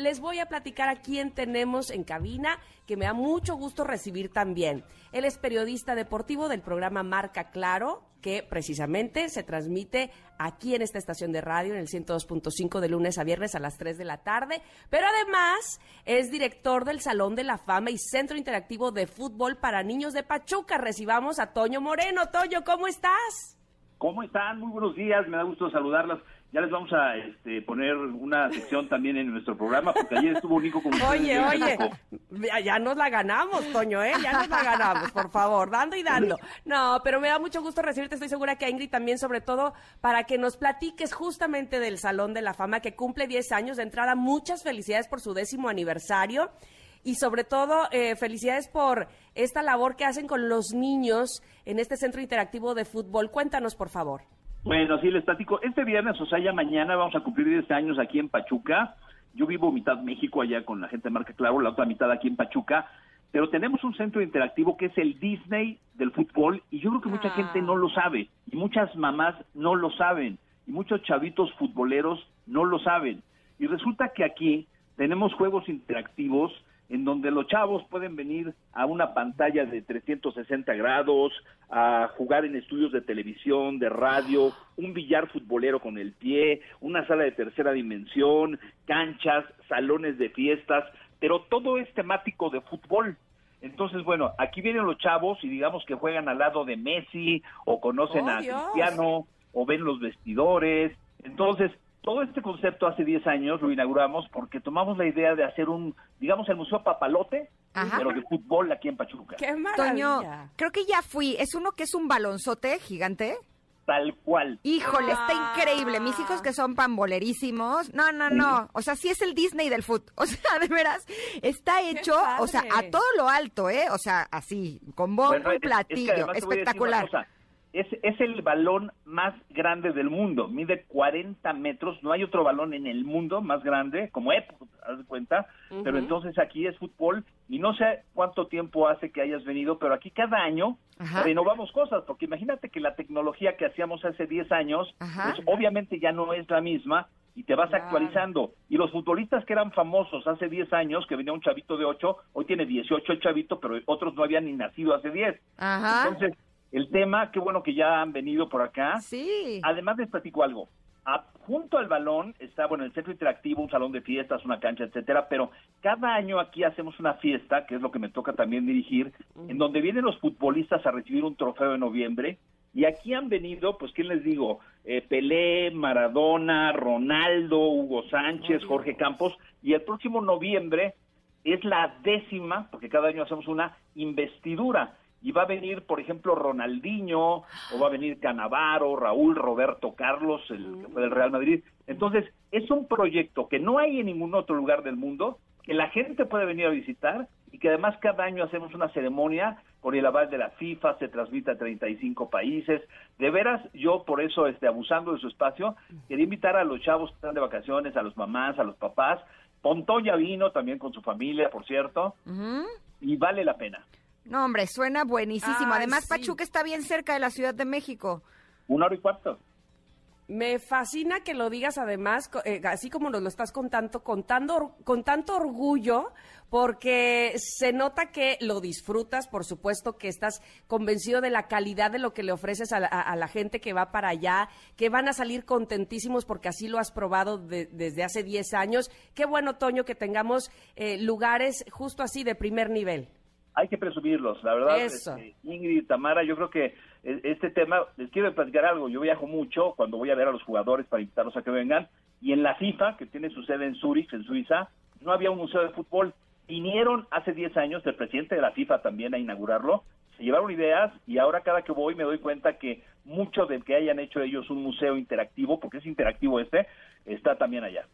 les voy a platicar a quién tenemos en cabina, que me da mucho gusto recibir también. Él es periodista deportivo del programa Marca Claro, que precisamente se transmite aquí en esta estación de radio, en el 102.5 de lunes a viernes a las 3 de la tarde. Pero además es director del Salón de la Fama y Centro Interactivo de Fútbol para Niños de Pachuca. Recibamos a Toño Moreno. Toño, ¿cómo estás? ¿Cómo están? Muy buenos días, me da gusto saludarlas. Ya les vamos a este, poner una sección también en nuestro programa, porque ayer estuvo Nico con. Oye, oye, ya, ya nos la ganamos, Toño, ¿eh? Ya nos la ganamos, por favor, dando y dando. No, pero me da mucho gusto recibirte, estoy segura que a Ingrid también, sobre todo, para que nos platiques justamente del Salón de la Fama, que cumple 10 años de entrada. Muchas felicidades por su décimo aniversario y sobre todo eh, felicidades por esta labor que hacen con los niños en este centro interactivo de fútbol. Cuéntanos, por favor. Bueno, sí, les platico. Este viernes, o sea, ya mañana vamos a cumplir 10 años aquí en Pachuca. Yo vivo mitad México allá con la gente de Marca Claro, la otra mitad aquí en Pachuca. Pero tenemos un centro interactivo que es el Disney del fútbol y yo creo que mucha Ah. gente no lo sabe y muchas mamás no lo saben y muchos chavitos futboleros no lo saben. Y resulta que aquí tenemos juegos interactivos en donde los chavos pueden venir a una pantalla de 360 grados, a jugar en estudios de televisión, de radio, un billar futbolero con el pie, una sala de tercera dimensión, canchas, salones de fiestas, pero todo es temático de fútbol. Entonces, bueno, aquí vienen los chavos y digamos que juegan al lado de Messi o conocen ¡Oh, a Dios! Cristiano o ven los vestidores. Entonces, todo este concepto hace 10 años lo inauguramos porque tomamos la idea de hacer un, digamos, el Museo Papalote, Ajá. pero de fútbol aquí en Pachuca. ¡Qué Toño, maravilla! creo que ya fui. Es uno que es un balonzote gigante. Tal cual. Híjole, está Ah. increíble. Mis hijos que son pambolerísimos. No, no, no. O sea, sí es el Disney del foot. O sea, de veras, está hecho, o sea, a todo lo alto, ¿eh? O sea, así, con bombo Bueno, y es- es que platillo. además te voy a decir una Espectacular. Es, es el balón más grande del mundo, mide 40 metros, no hay otro balón en el mundo más grande, como Ep, haz de cuenta, pero entonces aquí es fútbol y no sé cuánto tiempo hace que hayas venido, pero aquí cada año Ajá. renovamos cosas, porque imagínate que la tecnología que hacíamos hace 10 años, Ajá. pues obviamente ya no es la misma y te vas Claro. actualizando. Y los futbolistas que eran famosos hace 10 años, que venía un chavito de 8, hoy tiene 18 el chavito, pero otros no habían ni nacido hace 10. Ajá. Entonces, el tema, qué bueno que ya han venido por acá. Sí. Además les platico algo. A- junto al balón está, bueno, el centro interactivo, un salón de fiestas, una cancha, etcétera, pero cada año aquí hacemos una fiesta, que es lo que me toca también dirigir, en donde vienen los futbolistas a recibir un trofeo en noviembre, y aquí han venido, pues, ¿quién les digo? Eh, Pelé, Maradona, Ronaldo, Hugo Sánchez, Jorge Campos, y el próximo noviembre es la décima, porque cada año hacemos una investidura. Y va a venir, por ejemplo, Ronaldinho, o va a venir Canavaro, Raúl, Roberto Carlos, el que fue del Real Madrid. Entonces, es un proyecto que no hay en ningún otro lugar del mundo, que la gente puede venir a visitar y que además cada año hacemos una ceremonia por el aval de la FIFA, se transmite a 35 países. De veras, yo por eso, este, abusando de su espacio, quería invitar a los chavos que están de vacaciones, a los mamás, a los papás. Pontón ya vino también con su familia, por cierto, y vale la pena. No, hombre, suena buenísimo. Ay, Además, sí. Pachuca está bien cerca de la Ciudad de México. Una hora y cuarto. Me fascina que lo digas además, eh, así como nos lo estás contando, contando con tanto orgullo, porque se nota que lo disfrutas, por supuesto que estás convencido de la calidad de lo que le ofreces a la, a- a la gente que va para allá, que van a salir contentísimos porque así lo has probado de- desde hace 10 años. Qué bueno, Toño, que tengamos eh, lugares justo así de primer nivel. Hay que presumirlos, la verdad. Este, Ingrid, Tamara, yo creo que eh, este tema, les quiero platicar algo. Yo viajo mucho cuando voy a ver a los jugadores para invitarlos a que vengan. Y en la FIFA, que tiene su sede en Zurich, en Suiza, no había un museo de fútbol. Vinieron hace 10 años el presidente de la FIFA también a inaugurarlo. Se llevaron ideas y ahora cada que voy me doy cuenta que mucho de que hayan hecho ellos un museo interactivo, porque es interactivo este, está también allá.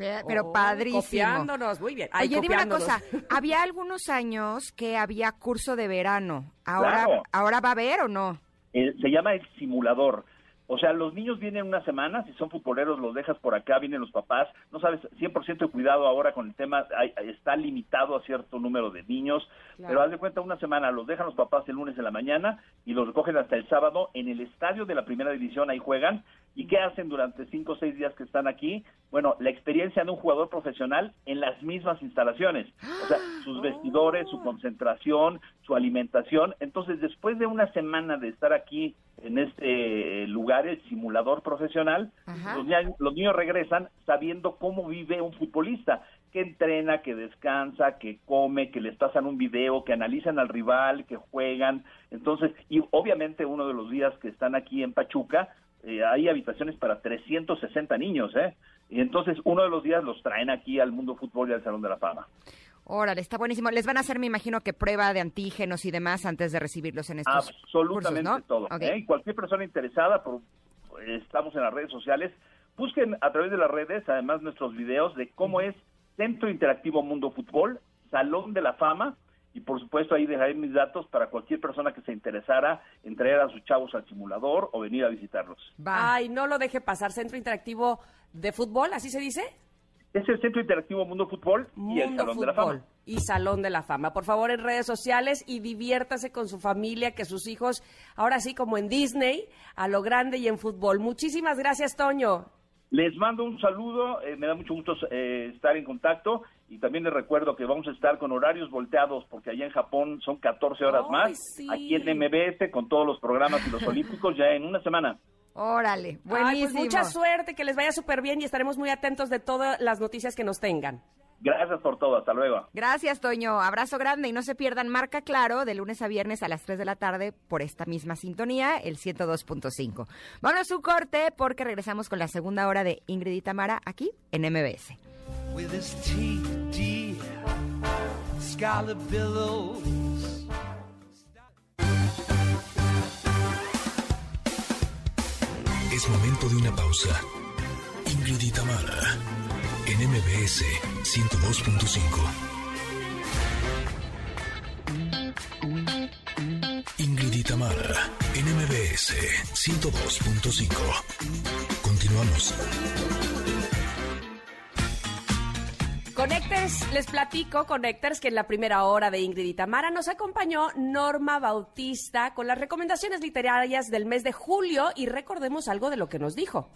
Pe- Pero Oh, padrísimo. Copiándonos, muy bien. Ay, Oye, dime una cosa. Había algunos años que había curso de verano. Ahora, Claro. ahora va a haber o no? Eh, se llama el simulador. O sea, los niños vienen una semana, si son futboleros los dejas por acá, vienen los papás, no sabes, 100% de cuidado ahora con el tema, hay- está limitado a cierto número de niños, pero haz de cuenta una semana, los dejan los papás el lunes en la mañana y los recogen hasta el sábado en el estadio de la primera división, ahí juegan, ¿y qué hacen durante cinco o seis días que están aquí? Bueno, la experiencia de un jugador profesional en las mismas instalaciones, o sea, sus vestidores, su concentración, su alimentación, entonces después de una semana de estar aquí en este eh, el simulador profesional, los, los niños regresan sabiendo cómo vive un futbolista, que entrena, que descansa, que come, que les pasan un video, que analizan al rival, que juegan. Entonces, y obviamente uno de los días que están aquí en Pachuca, eh, hay habitaciones para 360 niños, ¿eh? Y entonces uno de los días los traen aquí al mundo fútbol y al Salón de la Fama. Órale, está buenísimo. Les van a hacer, me imagino, que prueba de antígenos y demás antes de recibirlos en estos Absolutamente cursos, ¿no? todo. Ok. ¿eh? Y cualquier persona interesada, por, estamos en las redes sociales, busquen a través de las redes, además nuestros videos de cómo es Centro Interactivo Mundo Fútbol, Salón de la Fama, y por supuesto ahí dejaré mis datos para cualquier persona que se interesara en traer a sus chavos al simulador o venir a visitarlos. Va. Ay, no lo deje pasar. Centro Interactivo de Fútbol, ¿así se dice? Es el Centro Interactivo Mundo Fútbol y el Salón de la Fama. y Salón de la Fama. Por favor, en redes sociales y diviértase con su familia, que sus hijos, ahora sí como en Disney, a lo grande y en fútbol. Muchísimas gracias, Toño. Les mando un saludo, eh, me da mucho gusto eh, estar en contacto y también les recuerdo que vamos a estar con horarios volteados porque allá en Japón son 14 horas más, sí. aquí en MBS con todos los programas y los olímpicos ya en una semana. Órale, Ay, buenísimo. pues mucha suerte, que les vaya súper bien y estaremos muy atentos de todas las noticias que nos tengan. Gracias por todo, hasta luego. Gracias, Toño. Abrazo grande y no se pierdan Marca Claro de lunes a viernes a las 3 de la tarde por esta misma sintonía, el 102.5. Vámonos a un corte porque regresamos con la segunda hora de Ingrid y Tamara aquí en MBS. Es momento de una pausa. Ingrid en MBS 102.5. Ingrid en MBS 102.5. Continuamos. Connectors, les platico, Connectors, que en la primera hora de Ingrid y Tamara nos acompañó Norma Bautista con las recomendaciones literarias del mes de julio y recordemos algo de lo que nos dijo.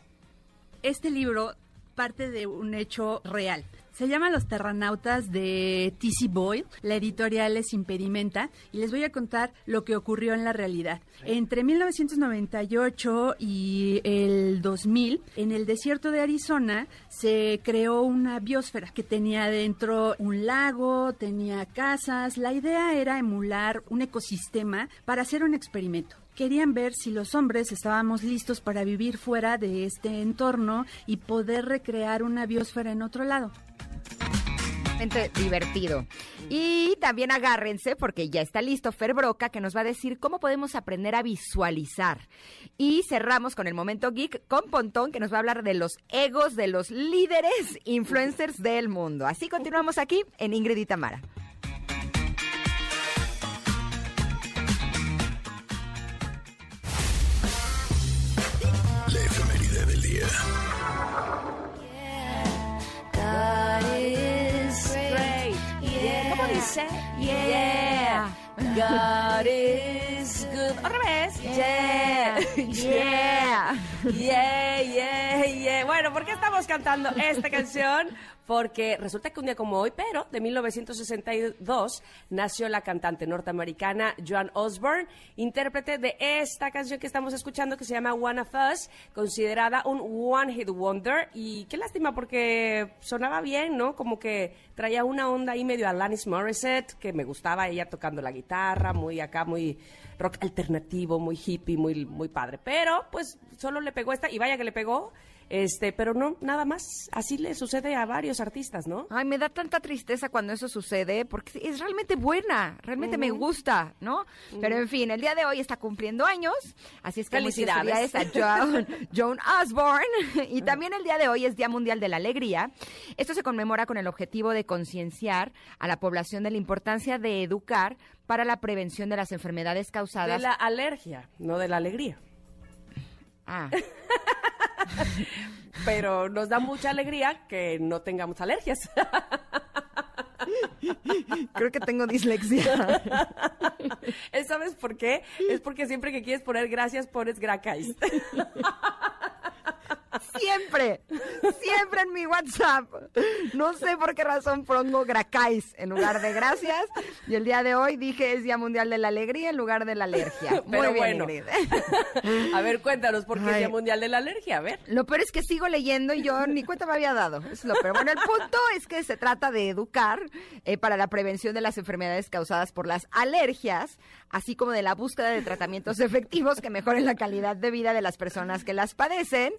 Este libro parte de un hecho real. Se llama Los Terranautas de T.C. Boyle. La editorial es Impedimenta y les voy a contar lo que ocurrió en la realidad. Entre 1998 y el 2000, en el desierto de Arizona se creó una biosfera que tenía dentro un lago, tenía casas. La idea era emular un ecosistema para hacer un experimento. Querían ver si los hombres estábamos listos para vivir fuera de este entorno y poder recrear una biosfera en otro lado. Divertido. Y también agárrense porque ya está listo Fer Broca que nos va a decir cómo podemos aprender a visualizar. Y cerramos con el momento geek con Pontón que nos va a hablar de los egos de los líderes influencers del mundo. Así continuamos aquí en Ingrid y Tamara. La efeméride del día. God is Great. Yeah. ¿Cómo dice? Yeah. God is good. Otra vez. Yeah. Yeah. Yeah, yeah, yeah. Bueno, ¿por qué estamos cantando esta canción? Porque resulta que un día como hoy, pero de 1962, nació la cantante norteamericana Joan Osborne, intérprete de esta canción que estamos escuchando que se llama One of Us, considerada un One Hit Wonder. Y qué lástima porque sonaba bien, ¿no? Como que traía una onda ahí medio Alanis Morissette, que me gustaba ella tocando la guitarra, muy acá, muy rock alternativo, muy hippie, muy, muy padre. Pero, pues, solo le pegó esta, y vaya que le pegó, Este, pero no, nada más. Así le sucede a varios artistas, ¿no? Ay, me da tanta tristeza cuando eso sucede porque es realmente buena, realmente me gusta, ¿no? Pero en fin, el día de hoy está cumpliendo años, así es que Felicidades. a Joan, Joan Osborne. Y también el día de hoy es Día Mundial de la Alegría. Esto se conmemora con el objetivo de concienciar a la población de la importancia de educar para la prevención de las enfermedades De causadas. la alergia, no de la alegría. Ah, Pero nos da mucha alegría que no tengamos alergias. creo que tengo dislexia. ¿Sabes por qué? Es porque siempre que quieres poner gracias pones gracais. Siempre, siempre en mi WhatsApp. No sé por qué razón pongo gracais en lugar de gracias. Y el día de hoy dije es Día Mundial de la Alegría en lugar de la alergia. Muy Pero bien, bueno. Ingrid. A ver, cuéntanos por qué es. Día Mundial de la Alergia. A ver. Lo peor es que sigo leyendo y yo ni cuenta me había dado. Es lo peor. Bueno, el punto es que se trata de educar eh, para la prevención de las enfermedades causadas por las alergias, así como de la búsqueda de tratamientos efectivos que mejoren la calidad de vida de las personas que las padecen.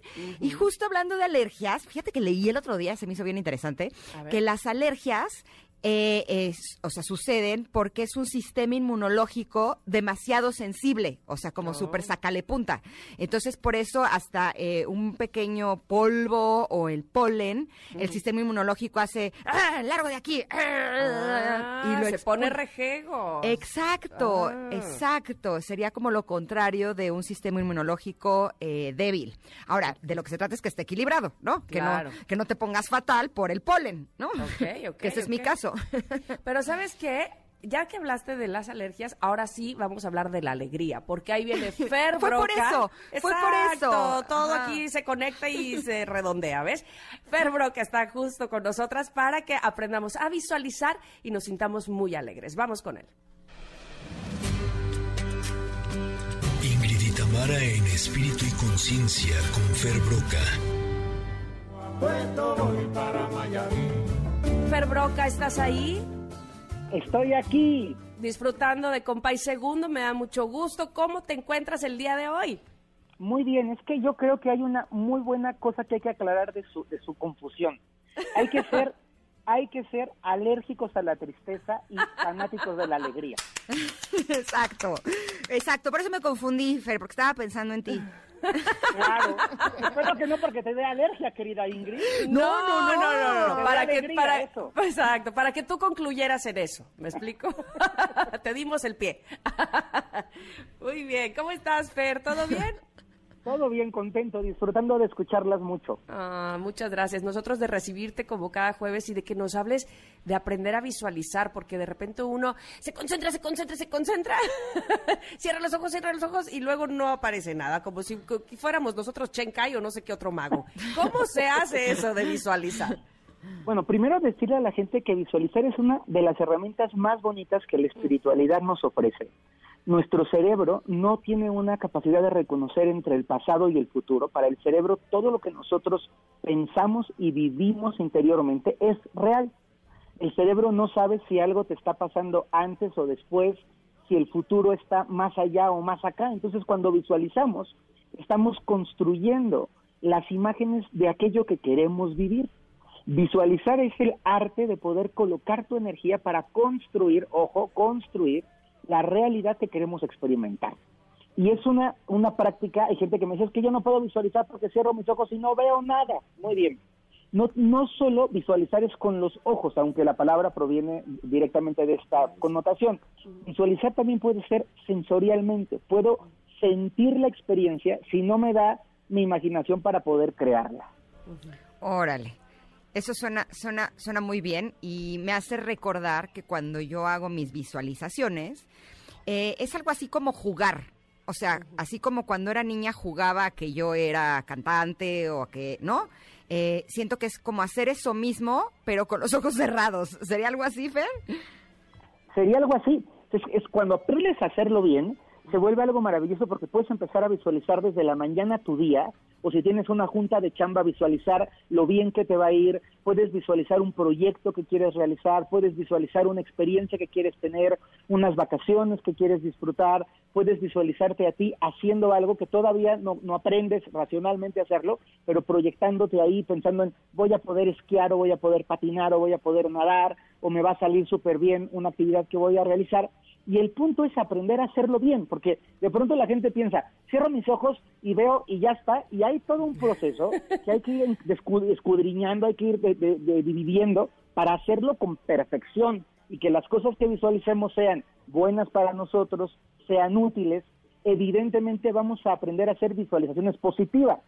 Y justo hablando de alergias, fíjate que leí el otro día, se me hizo bien interesante, que las alergias eh, es- o sea, suceden porque es un sistema inmunológico demasiado sensible, o sea, como súper sacale punta. Entonces, por eso hasta eh, un pequeño polvo o el polen, el sistema inmunológico hace, ¡Ah, largo de aquí, Ah, y lo se pone rejego. Exacto, Ah. exacto. Sería como lo contrario de un sistema inmunológico eh, débil. Ahora, de lo que se trata es que esté equilibrado, ¿no? Que, no, que no te pongas fatal por el polen, ¿no? Que ese es mi caso. Pero ¿sabes qué? Ya que hablaste de las alergias, ahora sí vamos a hablar de la alegría, porque ahí viene Fer Fue por eso, fue por Exacto, eso. Todo Ajá. aquí se conecta y se redondea, ¿ves? Fer Broca está justo con nosotras para que aprendamos a visualizar y nos sintamos muy alegres. Vamos con él. Ingrid y Tamara en espíritu y conciencia con Fer Broca. Fer Broca, ¿estás ahí? Estoy aquí. Disfrutando de Compay Segundo, me da mucho gusto. ¿Cómo te encuentras el día de hoy? Muy bien, es que yo creo que hay una muy buena cosa que hay que aclarar de su, de su confusión. Hay que ser, hay que ser alérgicos a la tristeza y fanáticos de la alegría. exacto, exacto. Por eso me confundí, Fer, porque estaba pensando en ti. Claro. Espero que no porque te dé alergia, querida Ingrid. No, no, no, no, no, da Para que, para, eso. exacto, para que tú concluyeras en eso. ¿Me explico? Te dimos el pie. Muy bien. ¿Cómo estás, Fer? ¿Todo bien? Todo bien, contento, disfrutando de escucharlas mucho. Ah, muchas gracias. Nosotros de recibirte como cada jueves y de que nos hables de aprender a visualizar, porque de repente uno se concentra, se concentra, se concentra, cierra los ojos, cierra los ojos y luego no aparece nada, como si fuéramos nosotros Chenkai o no sé qué otro mago. ¿Cómo se hace eso de visualizar? Bueno, primero decirle a la gente que visualizar es una de las herramientas más bonitas que la espiritualidad nos ofrece. Nuestro cerebro no tiene una capacidad de reconocer entre el pasado y el futuro. Para el cerebro todo lo que nosotros pensamos y vivimos interiormente es real. El cerebro no sabe si algo te está pasando antes o después, si el futuro está más allá o más acá. Entonces cuando visualizamos, estamos construyendo las imágenes de aquello que queremos vivir. Visualizar es el arte de poder colocar tu energía para construir, ojo, construir la realidad que queremos experimentar. Y es una, una práctica, hay gente que me dice, es que yo no puedo visualizar porque cierro mis ojos y no veo nada. Muy bien. No, no solo visualizar es con los ojos, aunque la palabra proviene directamente de esta connotación. Visualizar también puede ser sensorialmente. Puedo sentir la experiencia si no me da mi imaginación para poder crearla. Órale. Eso suena, suena, suena muy bien y me hace recordar que cuando yo hago mis visualizaciones, eh, es algo así como jugar. O sea, así como cuando era niña jugaba a que yo era cantante o a que, ¿no? Eh, siento que es como hacer eso mismo, pero con los ojos cerrados. ¿Sería algo así, Fer? Sería algo así. Es, es cuando aprendes a hacerlo bien, se vuelve algo maravilloso porque puedes empezar a visualizar desde la mañana tu día, o si tienes una junta de chamba, visualizar lo bien que te va a ir, puedes visualizar un proyecto que quieres realizar, puedes visualizar una experiencia que quieres tener, unas vacaciones que quieres disfrutar, puedes visualizarte a ti haciendo algo que todavía no, aprendes racionalmente a hacerlo, pero proyectándote ahí, pensando en voy a poder esquiar o voy a poder patinar o voy a poder nadar o me va a salir súper bien una actividad que voy a realizar. Y el punto es aprender a hacerlo bien, porque de pronto la gente piensa, cierro mis ojos y veo y ya está, y hay todo un proceso que hay que ir escudriñando, hay que ir de- de- de- dividiendo para hacerlo con perfección y que las cosas que visualicemos sean buenas para nosotros, sean útiles, evidentemente vamos a aprender a hacer visualizaciones positivas.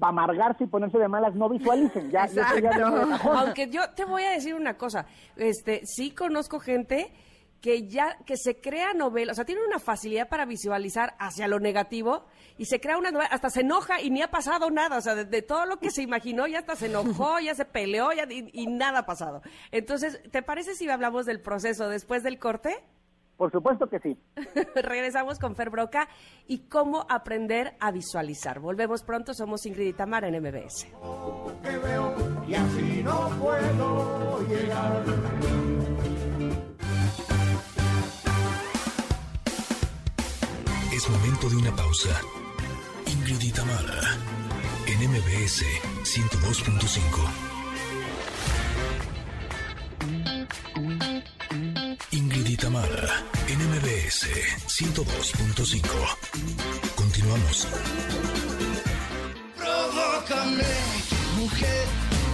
Para amargarse y ponerse de malas, no visualicen. Ya, ya- ya. Aunque yo te voy a decir una cosa, este, sí conozco gente que ya, que se crea novelas, o sea, tiene una facilidad para visualizar hacia lo negativo y se crea una novela, hasta se enoja y ni ha pasado nada, o sea, de, de todo lo que se imaginó ya hasta se enojó, ya se peleó ya, y, y nada ha pasado. Entonces, ¿te parece si hablamos del proceso después del corte? Por supuesto que sí. Regresamos con Fer Broca y cómo aprender a visualizar. Volvemos pronto, somos Ingrid y Tamara en MBS. que veo y así no puedo llegar. Es momento de una pausa. Ingrid y Tamara, en MBS 102.5. Ingrid y Tamara, en MBS 102.5. Continuamos. Provócame, mujer,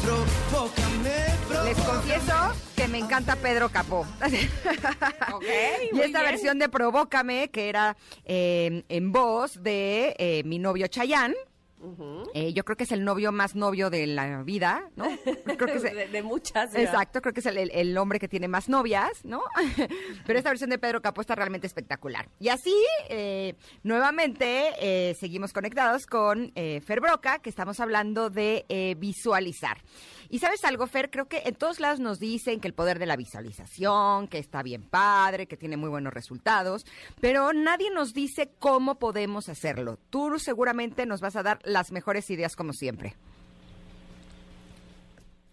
provócame, Les confieso me encanta Pedro Capó. Ok, y esta bien. versión de Provócame, que era eh, en voz de eh, mi novio Chayán. Eh, yo creo que es el novio más novio de la vida, ¿no? Creo que es- de, de muchas. ¿verdad? Exacto, creo que es el, el- el hombre que tiene más novias, ¿no? Pero esta versión de Pedro Capó está realmente espectacular. Y así, eh, nuevamente, eh, seguimos conectados con Fer Broca, que estamos hablando de visualizar. Y sabes algo, Fer, creo que en todos lados nos dicen que el poder de la visualización, que está bien padre, que tiene muy buenos resultados, pero nadie nos dice cómo podemos hacerlo. Tú seguramente nos vas a dar las mejores ideas como siempre.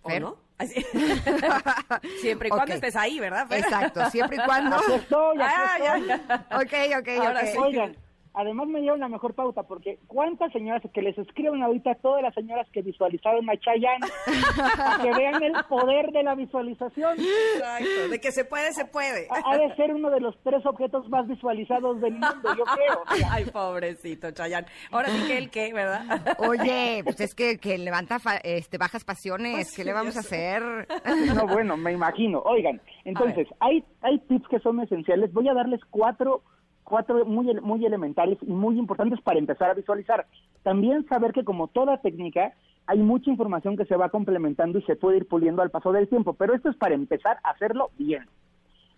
¿O Fer. no? Así- Siempre y cuando estés ahí, ¿verdad? Fer? Exacto, siempre y cuando. Aquí estoy, aquí Ah, ya, ya. Ok, ok, Ahora ok. sí. Oigan, además me dieron la mejor pauta porque cuántas señoras que les escriban ahorita todas las señoras que visualizaron a Chayanne para que vean el poder de la visualización. Exacto, de que se puede, se puede. Ha ha de ser uno de los tres objetos más visualizados del mundo, yo creo. O sea, Ay, pobrecito, Chayanne. Ahora sí que el qué, ¿verdad? Oye, pues es que, que levanta fa- este, bajas pasiones. Pues ¿Qué sí, le vamos a hacer? No, bueno, me imagino. Oigan, entonces, hay, hay tips que son esenciales. Voy a darles cuatro, cuatro muy, muy elementales y muy importantes para empezar a visualizar. También saber que como toda técnica, hay mucha información que se va complementando y se puede ir puliendo al paso del tiempo, pero esto es para empezar a hacerlo bien.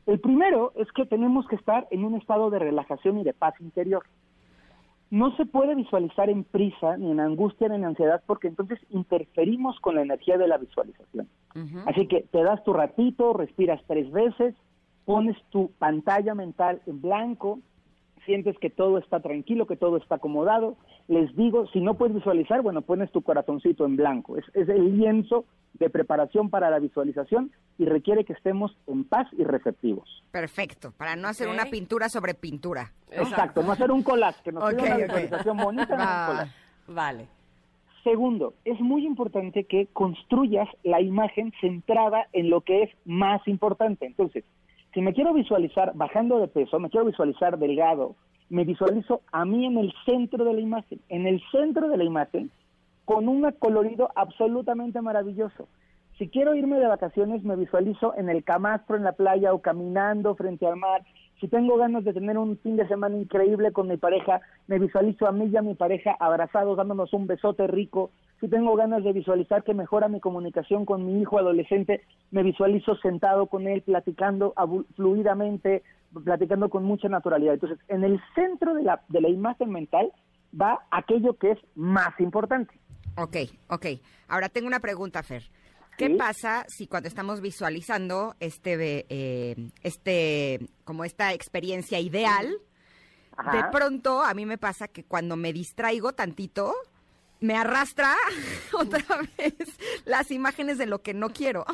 El primero es que tenemos que estar en un estado de relajación y de paz interior. No se puede visualizar en prisa, ni en angustia, ni en ansiedad, porque entonces interferimos con la energía de la visualización. Así que te das tu ratito, respiras tres veces, pones tu pantalla mental en blanco, sientes que todo está tranquilo, que todo está acomodado. Les digo, si no puedes visualizar, bueno, pones tu corazoncito en blanco. Es, es el lienzo de preparación para la visualización y requiere que estemos en paz y receptivos. Perfecto, para no hacer una pintura sobre pintura. Exacto, no hacer un collage, que nos Ok, quede una visualización bonita, no un Va. collage. Vale. Segundo, es muy importante que construyas la imagen centrada en lo que es más importante. Entonces, si me quiero visualizar bajando de peso, me quiero visualizar delgado, me visualizo a mí en el centro de la imagen, en el centro de la imagen, con un colorido absolutamente maravilloso. Si quiero irme de vacaciones, me visualizo en el camastro, en la playa o caminando frente al mar. Si tengo ganas de tener un fin de semana increíble con mi pareja, me visualizo a mí y a mi pareja abrazados, dándonos un besote rico. Si tengo ganas de visualizar que mejora mi comunicación con mi hijo adolescente, me visualizo sentado con él, platicando fluidamente, platicando con mucha naturalidad. Entonces, en el centro de la, de la imagen mental va aquello que es más importante. Ok, ok. Ahora tengo una pregunta, Fer. ¿Qué Sí. pasa si cuando estamos visualizando este, eh, este, como esta experiencia ideal, Ajá. de pronto a mí me pasa que cuando me distraigo tantito, me arrastra otra vez las imágenes de lo que no quiero.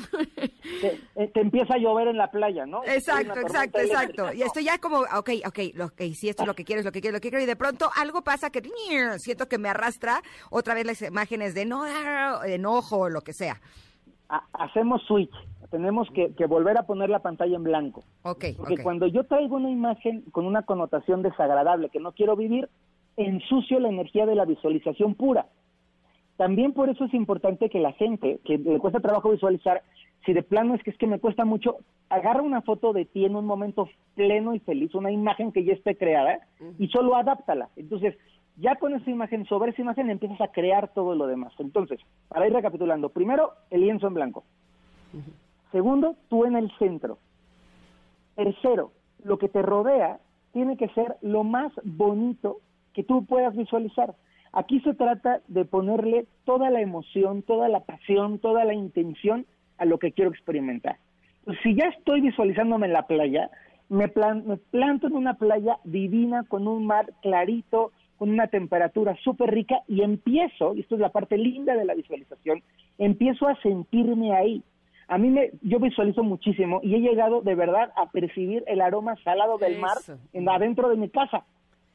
Te, eh, te empieza a llover en la playa, ¿no? Exacto, exacto, exacto. Y estoy ya como, ok, ok, lo, ok, sí, esto es lo que quiero, es lo que quiero, lo que quiero. Y de pronto algo pasa que siento que me arrastra otra vez las imágenes de no, enojo, lo que sea. Ha- hacemos switch. Tenemos que, que volver a poner la pantalla en blanco. Ok, Porque cuando yo traigo una imagen con una connotación desagradable que no quiero vivir, ensucio la energía de la visualización pura. También por eso es importante que la gente que le cuesta trabajo visualizar, si de plano es que es que me cuesta mucho, agarra una foto de ti en un momento pleno y feliz, una imagen que ya esté creada y solo adáptala. Entonces, ya con esa imagen, sobre esa imagen empiezas a crear todo lo demás. Entonces, para ir recapitulando, primero, el lienzo en blanco. Segundo, tú en el centro. Tercero, lo que te rodea tiene que ser lo más bonito que tú puedas visualizar. Aquí se trata de ponerle toda la emoción, toda la pasión, toda la intención a lo que quiero experimentar. Entonces, si ya estoy visualizándome en la playa, me, plan- me planto en una playa divina con un mar clarito, con una temperatura súper rica y empiezo, y esto es la parte linda de la visualización, empiezo a sentirme ahí. A mí me, yo visualizo muchísimo y he llegado de verdad a percibir el aroma salado del mar en adentro de mi casa.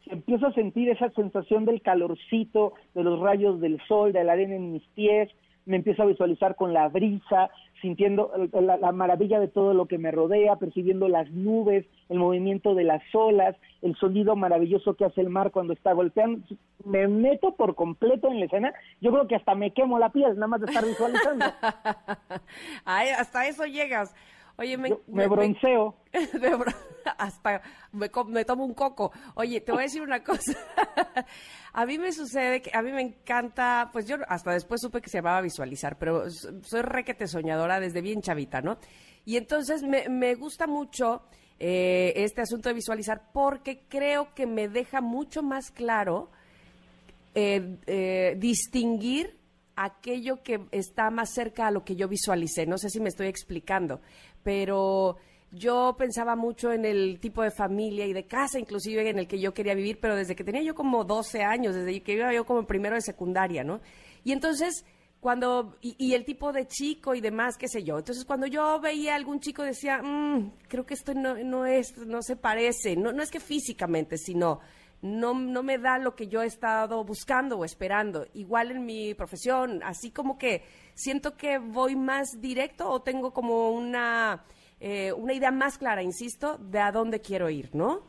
Empiezo a sentir esa sensación del calorcito, de los rayos del sol, de la arena en mis pies, me empiezo a visualizar con la brisa, sintiendo el- la, la maravilla de todo lo que me rodea, percibiendo las nubes, el movimiento de las olas, el sonido maravilloso que hace el mar cuando está golpeando. Me meto por completo en la escena. Yo creo que hasta me quemo la piel, nada más de estar visualizando. Ay, hasta eso llegas. Oye, me, bronceo. me hasta me, tomo un coco. Oye, te voy a decir una cosa. a mí me sucede que a mí me encanta, pues yo hasta después supe que se llamaba visualizar, pero soy requete soñadora desde bien chavita, ¿no? Y entonces me, me gusta mucho eh, este asunto de visualizar porque creo que me deja mucho más claro eh, eh, distinguir aquello que está más cerca a lo que yo visualicé. No sé si me estoy explicando, pero yo pensaba mucho en el tipo de familia y de casa inclusive en el que yo quería vivir, pero desde que tenía yo como 12 años, desde que iba yo como primero de secundaria, ¿no? Y entonces cuando y, el tipo de chico y demás, qué sé yo. Entonces, cuando yo veía a algún chico decía, "Mm, creo que esto no, no es, no se parece, no, no es que físicamente, sino no, no me da lo que yo he estado buscando o esperando. Igual en mi profesión, así como que siento que voy más directo o tengo como una, eh, una idea más clara, insisto, de a dónde quiero ir, ¿no?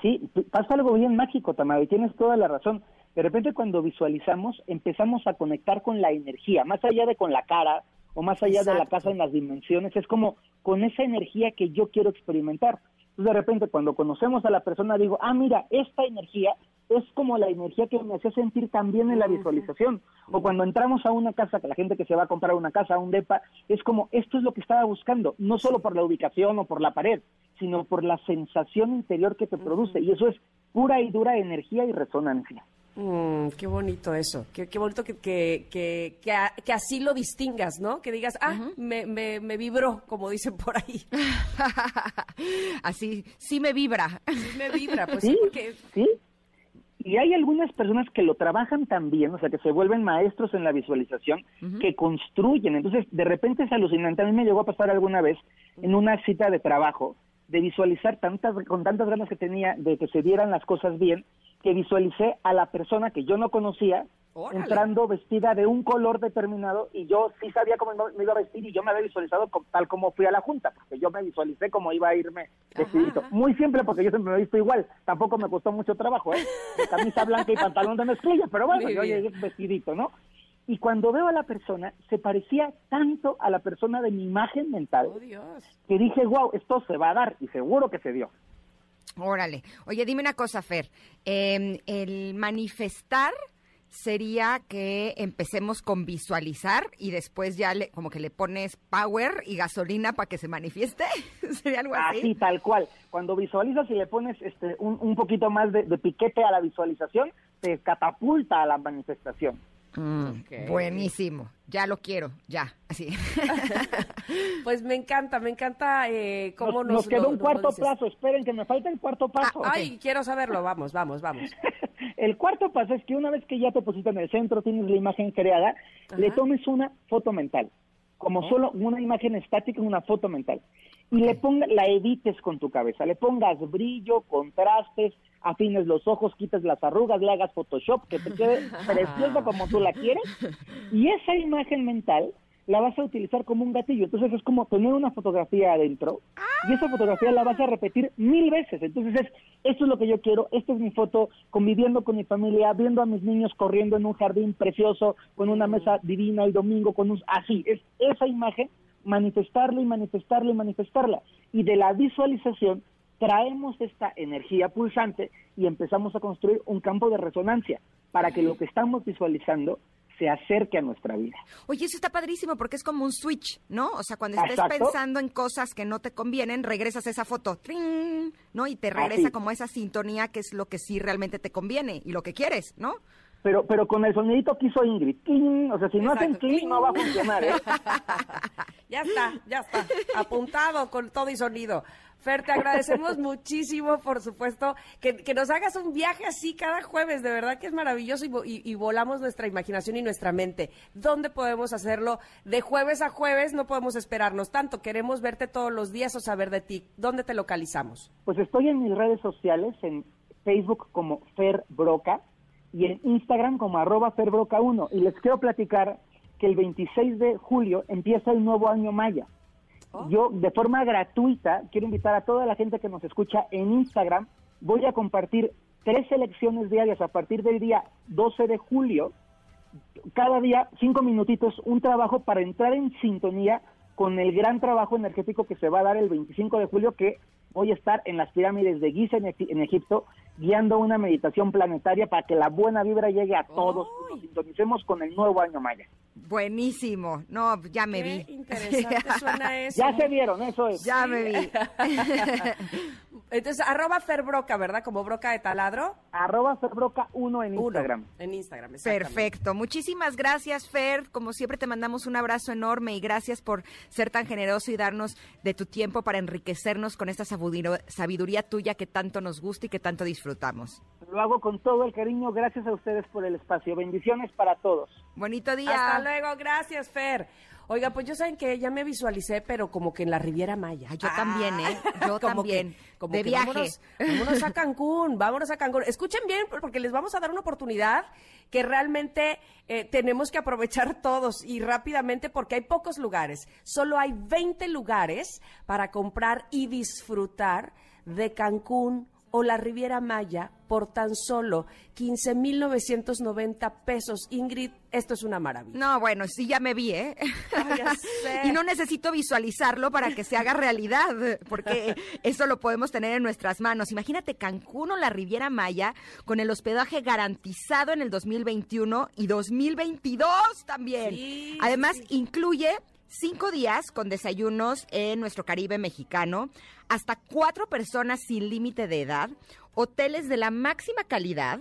Sí, pasa algo bien mágico, Tamara, y tienes toda la razón. De repente cuando visualizamos empezamos a conectar con la energía, más allá de con la cara o más allá de la casa en las dimensiones, es como con esa energía que yo quiero experimentar. Entonces de repente cuando conocemos a la persona digo, ah, mira, esta energía es como la energía que me hacía sentir también en la visualización. O cuando entramos a una casa, que la gente que se va a comprar una casa, un depa, es como, esto es lo que estaba buscando, no solo por la ubicación o por la pared, sino por la sensación interior que te produce. Y eso es pura y dura energía y resonancia. Mm, qué bonito eso, qué, qué bonito que, que, que, que, a- que así lo distingas, ¿no? Que digas, ah, me, me, me vibró, como dicen por ahí. Así, sí me vibra. Sí me vibra, pues sí, Sí, porque... sí. Y hay algunas personas que lo trabajan tan bien, o sea, que se vuelven maestros en la visualización, que construyen. Entonces, de repente es alucinante. A mí me llegó a pasar alguna vez en una cita de trabajo de visualizar tantas, con tantas ganas que tenía de que se dieran las cosas bien, que visualicé a la persona que yo no conocía Órale. entrando vestida de un color determinado y yo sí sabía cómo me iba a vestir y yo me había visualizado co- tal como fui a la junta, porque yo me visualicé como iba a irme vestidito. ajá. Muy simple porque yo siempre me he visto igual, tampoco me costó mucho trabajo, ¿eh? De camisa blanca y pantalón de mezclilla, pero bueno, Muy yo llegué vestidito, ¿no? Y cuando veo a la persona, se parecía tanto a la persona de mi imagen mental Oh, Dios. que dije, wow, esto se va a dar y seguro que se dio. Órale. Oye, dime una cosa, Fer. Eh, el manifestar sería que empecemos con visualizar y después ya le, como que le pones power y gasolina para que se manifieste. ¿Sería algo así? Así, tal cual. Cuando visualizas y le pones este, un, un poquito más de, de piquete a la visualización, te catapulta a la manifestación. Mm. Buenísimo. Ya lo quiero, ya. Así. Pues me encanta, me encanta eh, cómo Nos, nos... nos queda lo- un cuarto paso, esperen que me falta el cuarto Ah, paso. Ay, quiero saberlo, vamos, vamos, vamos. El cuarto paso es que una vez que ya te pusiste en el centro, tienes la imagen creada, le tomes una foto mental, como solo una imagen estática, una foto mental, y le ponga, la edites con tu cabeza, le pongas brillo, contrastes, afines los ojos, quites las arrugas, le hagas Photoshop, que te quede preciosa como tú la quieres, y esa imagen mental la vas a utilizar como un gatillo. Entonces es como tener una fotografía adentro y esa fotografía la vas a repetir mil veces. Entonces es, esto es lo que yo quiero, esta es mi foto, conviviendo con mi familia, viendo a mis niños corriendo en un jardín precioso, con una mesa divina el domingo, con un... Así, es esa imagen, manifestarla y manifestarla y manifestarla. Y de la visualización traemos esta energía pulsante y empezamos a construir un campo de resonancia para que lo que estamos visualizando se acerque a nuestra vida. Oye, eso está padrísimo porque es como un switch, ¿no? O sea, cuando estés Exacto. pensando en cosas que no te convienen, regresas a esa foto, ¡trin! ¿no? Y te regresa Así. como esa sintonía que es lo que sí realmente te conviene y lo que quieres, ¿no? Pero, pero con el sonidito que hizo Ingrid, ¡ting! o sea, si no hacen Exacto, clic cling. no va a funcionar, ¿eh? Ya está, ya está. Apuntado con todo y sonido. Fer, te agradecemos muchísimo, por supuesto, que, que nos hagas un viaje así cada jueves. De verdad que es maravilloso y, y- y volamos nuestra imaginación y nuestra mente. ¿Dónde podemos hacerlo? De jueves a jueves no podemos esperarnos tanto. Queremos verte todos los días o saber de ti. ¿Dónde te localizamos? Pues estoy en mis redes sociales, en Facebook como Fer Broca y en Instagram como arroba ferbroca1. Y les quiero platicar que el 26 de julio empieza el nuevo año maya. Yo, de forma gratuita, quiero invitar a toda la gente que nos escucha en Instagram. Voy a compartir tres selecciones diarias a partir del día 12 de julio. Cada día, cinco minutitos, un trabajo para entrar en sintonía con el gran trabajo energético que se va a dar el 25 de julio, que voy a estar en las pirámides de Giza en, Egip- en Egipto, guiando una meditación planetaria para que la buena vibra llegue a todos y nos sintonicemos con el nuevo año maya. Buenísimo. No, ya me Qué vi. interesante suena eso. Ya se vieron, eso es. Ya me vi. Entonces, arroba Fer Broca, ¿verdad? Como broca de taladro. Arroba ferbroca1 en Uno, Instagram. En Instagram. Perfecto. Muchísimas gracias, Fer. Como siempre, te mandamos un abrazo enorme y gracias por ser tan generoso y darnos de tu tiempo para enriquecernos con esta sabudiro- sabiduría tuya que tanto nos gusta y que tanto disfrutamos. Lo hago con todo el cariño. Gracias a ustedes por el espacio. Bendiciones para todos. Bonito día. Hasta luego, gracias, Fer. Oiga, pues yo saben que ya me visualicé, pero como que en la Riviera Maya. Ay, yo también, ¿eh? Yo Como también. que- como De que viaje. Vámonos, vámonos a Cancún, vámonos a Cancún. Escuchen bien, porque les vamos a dar una oportunidad que realmente eh, tenemos que aprovechar todos y rápidamente porque hay pocos lugares. Solo hay 20 lugares para comprar y disfrutar de Cancún o la Riviera Maya por tan solo 15,990 pesos. Ingrid, esto es una maravilla. No, bueno, sí, ya me vi, ¿eh? Ay, ya sé. y no necesito visualizarlo para que se haga realidad, porque eso lo podemos tener en nuestras manos. Imagínate Cancún o la Riviera Maya con el hospedaje garantizado en el 2021 y 2022 también. Sí, Además, sí. incluye cinco días con desayunos en nuestro Caribe mexicano, hasta cuatro personas sin límite de edad, hoteles de la máxima calidad,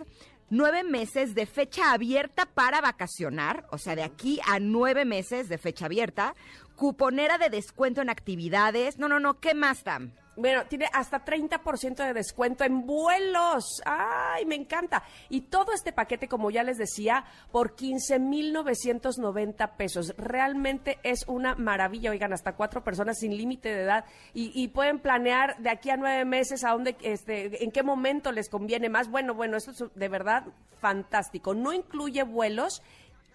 nueve meses de fecha abierta para vacacionar, o sea, de aquí a nueve meses de fecha abierta, cuponera de descuento en actividades. No, no, no, ¿qué más, Tam? Bueno, tiene hasta 30% de descuento en vuelos. ¡Ay, me encanta! Y todo este paquete, como ya les decía, por 15,990 pesos. Realmente es una maravilla. Oigan, hasta cuatro personas sin límite de edad y, y pueden planear de aquí a nueve meses a dónde, este, en qué momento les conviene más. Bueno, bueno, esto es de verdad fantástico. No incluye vuelos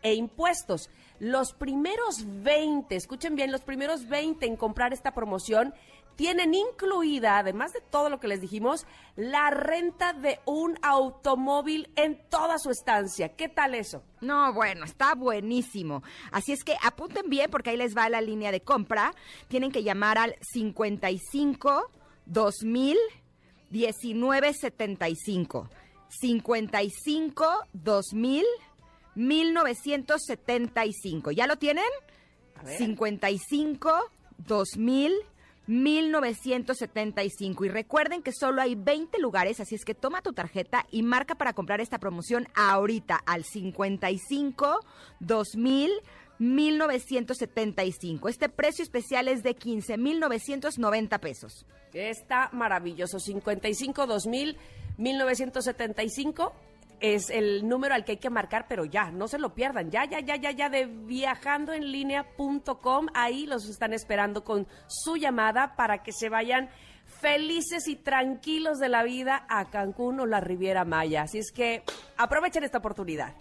e impuestos. Los primeros 20, escuchen bien, los primeros 20 en comprar esta promoción tienen incluida, además de todo lo que les dijimos, la renta de un automóvil en toda su estancia. ¿Qué tal eso? No, bueno, está buenísimo. Así es que apunten bien porque ahí les va la línea de compra. Tienen que llamar al 55 2000 1975. 55 2000 1975. ¿Ya lo tienen? A ver. 55 2000 1975. Y recuerden que solo hay 20 lugares, así es que toma tu tarjeta y marca para comprar esta promoción ahorita al 55 2000 1975. Este precio especial es de 15,990 pesos. Está maravilloso. 55 2000 1975 es el número al que hay que marcar, pero ya, no se lo pierdan. Ya, ya, ya, ya, ya de viajandoenlinea.com. Ahí los están esperando con su llamada para que se vayan felices y tranquilos de la vida a Cancún o la Riviera Maya. Así es que aprovechen esta oportunidad.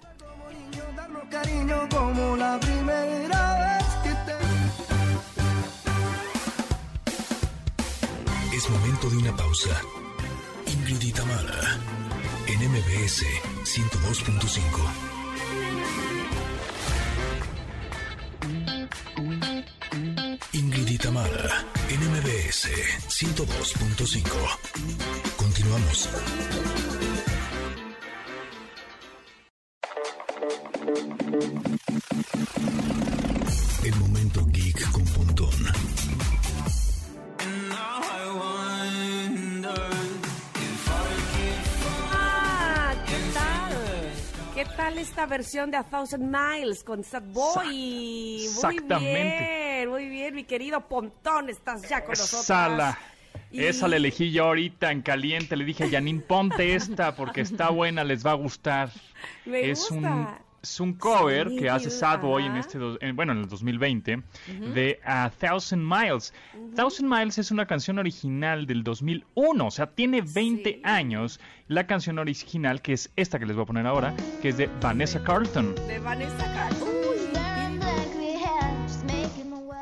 Es momento de una pausa. Ingrid y Tamara, en MBS 102.5. Ingrid y Tamara, en MBS 102.5. Continuamos. El momento geek con Pontón. ¿Qué tal esta versión de A Thousand Miles con Sad Boy? Muy Exactamente. bien, muy bien, mi querido Pontón, estás ya con nosotros. Esa la, esa la elegí yo ahorita en caliente. Le dije a Janine, ponte esta porque está buena, les va a gustar. Me es un gusta. Es un cover Sí, que hace Sad Boy en ajá. este en- bueno en el 2020 de A Thousand Miles. Thousand Miles es una canción original del 2001, o sea tiene 20 años. La canción original que es esta que les voy a poner ahora, que es de Vanessa Carlton. De Vanessa Carlton.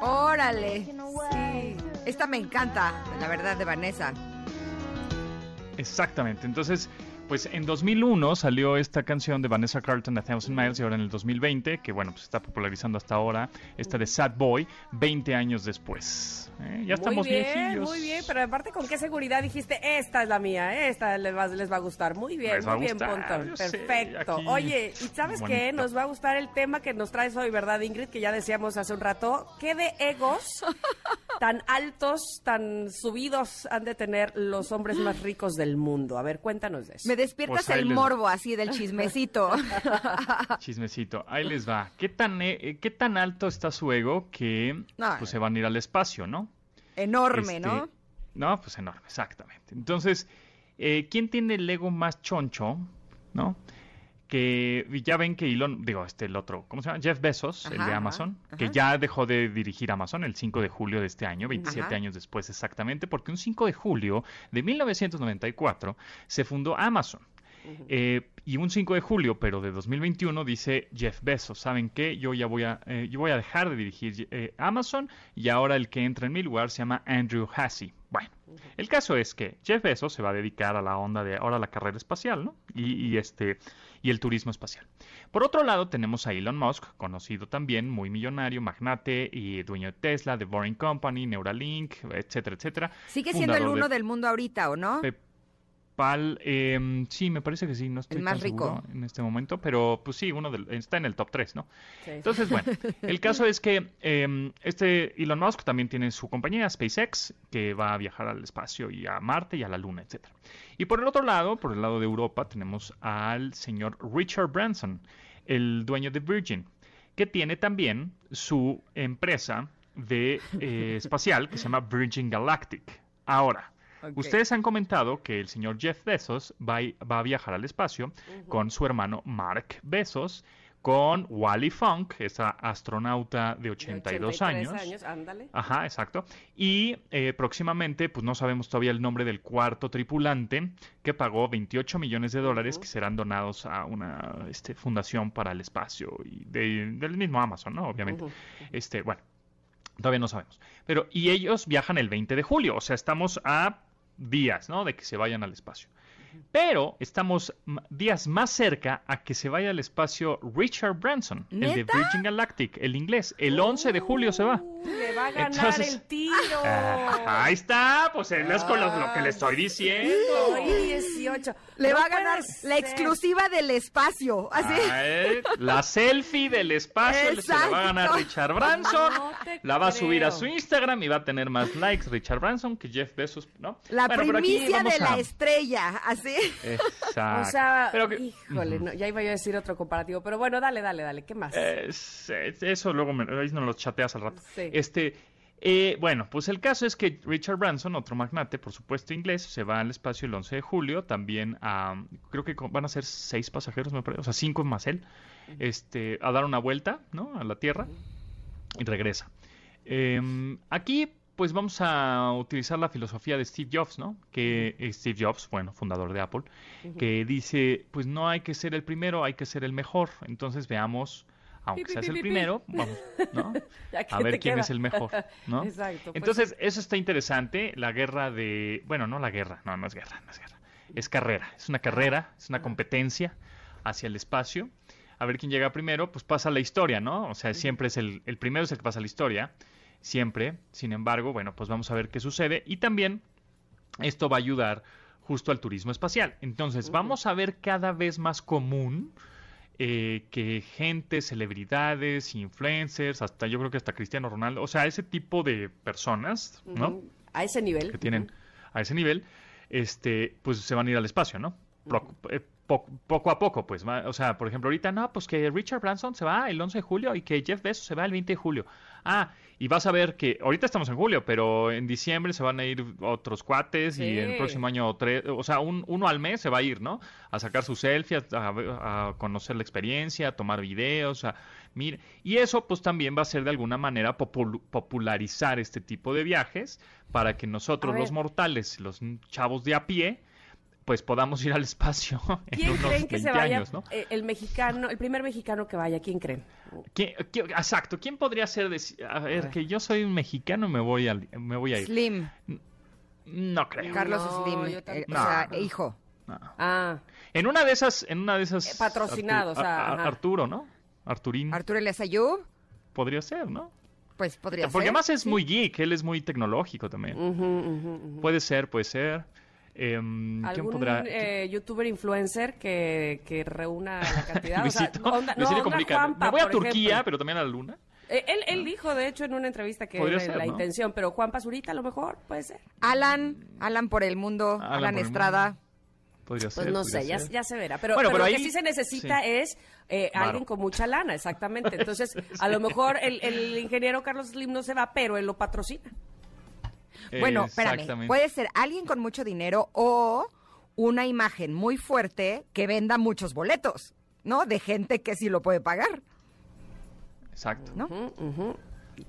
Órale. Sí. Esta me encanta, la verdad, de Vanessa. Exactamente. Entonces, pues en 2001 salió esta canción de Vanessa Carlton, A Thousand Miles, y ahora en el 2020, que bueno, pues está popularizando hasta ahora, esta de Sad Boy, 20 años después. ¿eh? Ya estamos muy bien, viejillos. muy bien, pero aparte con qué seguridad dijiste, esta es la mía, esta les va, les va a gustar. Muy bien, Les muy bien, Pontón. sé, Perfecto. Oye, ¿y sabes qué? Nos va a gustar el tema que nos traes hoy, ¿verdad, Ingrid? Que ya decíamos hace un rato. ¿Qué de egos tan altos, tan subidos han de tener los hombres más ricos del mundo? A ver, cuéntanos de eso. Me despiertas Pues el morbo así del chismecito. Chismecito, ahí les va. ¿Qué tan, eh, eh, qué tan alto está su ego que No. pues, se van a ir al espacio, no? Enorme, Este, ¿no? No, pues enorme, exactamente. Entonces, eh, ¿quién tiene el ego más choncho, no? Que ya ven que Elon, digo, este, el otro, ¿cómo se llama? Jeff Bezos, el de Amazon, ajá. que ya dejó de dirigir Amazon el 5 de julio de este año, 27 Ajá. años después exactamente, porque un 5 de julio de 1994 se fundó Amazon. Eh, y un 5 de julio, pero de 2021, dice Jeff Bezos, ¿saben qué? Yo ya voy a, eh, yo voy a dejar de dirigir eh, Amazon y ahora el que entra en mi lugar se llama Andrew Hassey. Bueno, el caso es que Jeff Bezos se va a dedicar a la onda de ahora la carrera espacial, ¿no? Y, y este y el turismo espacial. Por otro lado, tenemos a Elon Musk, conocido también, muy millonario, magnate y dueño de Tesla, de Boring Company, Neuralink, etcétera, etcétera. Sigue siendo el de uno del mundo ahorita, ¿o no? Em, sí, me parece que sí, no estoy más tan rico. seguro en este momento, pero pues sí, uno del- está en el top 3, ¿no? Sí. Entonces, bueno, el caso es que em, este Elon Musk también tiene su compañía SpaceX, que va a viajar al espacio y a Marte y a la Luna, etcétera. Y por el otro lado, por el lado de Europa, tenemos al señor Richard Branson, el dueño de Virgin, que tiene también su empresa de eh, espacial que se llama Virgin Galactic. Ahora, Ustedes han comentado que el señor Jeff Bezos va, a- va a viajar al espacio con su hermano Mark Bezos, con Wally Funk, esa astronauta de 82 83 años. ándale. Ajá, exacto. Y eh, próximamente, pues no sabemos todavía el nombre del cuarto tripulante que pagó 28 millones de dólares que serán donados a una este, fundación para el espacio y de- del mismo Amazon, ¿no? Obviamente. Este, bueno, todavía no sabemos. Pero, y ellos viajan el 20 de julio, o sea, estamos a días, ¿no? De que se vayan al espacio. Pero estamos días más cerca a que se vaya al espacio Richard Branson, el de. Virgin Galactic, el inglés. El 11 de julio se va. Le va a ganar Entonces- el tiro. Ah, ahí está, pues él es con lo, lo que le estoy diciendo. Hoy 18. Le No va a ganar la exclusiva del espacio. Así. Ay, la selfie del espacio se la va a ganar Exacto. Richard Branson. No la va a subir a su Instagram y va a tener más likes Richard Branson que Jeff Bezos, ¿no? La Bueno, primicia de la estrella. Así. Exacto. O sea, Pero que- híjole, no, ya iba yo a decir otro comparativo, pero bueno, dale, dale, dale, ¿qué más? Es- es- eso luego me, ahí nos lo chateas al rato. Sí. Este, eh, bueno, pues el caso es que Richard Branson, otro magnate, por supuesto inglés, se va al espacio el 11 de julio. También a, creo que van a ser seis pasajeros, me parece, o sea, cinco más él, este, a dar una vuelta, ¿no? A la Tierra y regresa. Em, aquí, pues vamos a utilizar la filosofía de Steve Jobs, ¿no? Que Steve Jobs, bueno, fundador de Apple, que dice, pues no hay que ser el primero, hay que ser el mejor. Entonces veamos, aunque Pi, seas pi, el pi, primero, vamos, ¿no? A ver quién queda. es el mejor, ¿no? Exacto. pues Entonces, eso está interesante, la guerra de, bueno, no la guerra, no, no es guerra, no es guerra, es carrera, es una carrera, es una competencia hacia el espacio. A ver quién llega primero, pues pasa la historia, ¿no? O sea, siempre es el, el primero es el que pasa la historia, siempre. Sin embargo, bueno, pues vamos a ver qué sucede. Y también esto va a ayudar justo al turismo espacial. Entonces, vamos a ver cada vez más común eh, que gente, celebridades, influencers, hasta yo creo que hasta Cristiano Ronaldo, o sea, ese tipo de personas, ¿no? A ese nivel. que tienen a ese nivel, este, pues se van a ir al espacio, ¿no? Pro- eh, po- poco a poco, pues, va- o sea, por ejemplo, ahorita, no, pues que Richard Branson se va el 11 de julio y que Jeff Bezos se va el 20 de julio. Ah, y vas a ver que ahorita estamos en julio, pero en diciembre se van a ir otros cuates y el próximo año tres, o sea, un- uno al mes se va a ir, ¿no? A sacar su selfie, a, a- conocer la experiencia, a tomar videos, a mira, y eso pues también va a ser de alguna manera popul- popularizar este tipo de viajes para que nosotros los mortales, los chavos de a pie, pues podamos ir al espacio en ¿Quién unos creen que 20 se vaya? años, ¿no? eh, el mexicano, el primer mexicano que vaya, ¿quién creen? ¿Quién- quién- exacto, ¿quién podría ser? deci- A ver, que yo soy un mexicano y me voy, al- me voy a ir. Slim. No creo. Carlos No, Slim. yo eh, tampoco. o sea, No. hijo. Ah, En una de esas, en una de esas... Eh, patrocinado, Artu- o sea, a- a-. Arturo, ¿no? Arturín. Arturo Elias podría ser, ¿no? pues podría Porque ser. además es muy geek, él es muy tecnológico también. Puede ser, puede ser. ¿Quién ¿Algún podrá...? eh, youtuber influencer que, que reúna la cantidad? O sea, Luisito, onda- no, Luisito onda Comunica. Juanpa, Me voy a Turquía, ejemplo. pero también a la luna. Eh, Él, él dijo, de hecho, en una entrevista que era ser, la ¿no? intención, pero Juan Pazurita a lo mejor puede ser. Alan, Alan por el mundo, Alan Alan, Estrada. mundo. Podría Pues ser. no podría sé, ya, ser. ya se verá. Pero, Bueno, pero pero lo que sí se necesita sí. es eh, alguien con mucha lana, exactamente. Entonces, a lo mejor el, el ingeniero Carlos Slim no se va, pero él lo patrocina. Bueno, espérame, Exactamente. puede ser alguien con mucho dinero o una imagen muy fuerte que venda muchos boletos, ¿no? De gente que sí lo puede pagar, Exacto. ¿no?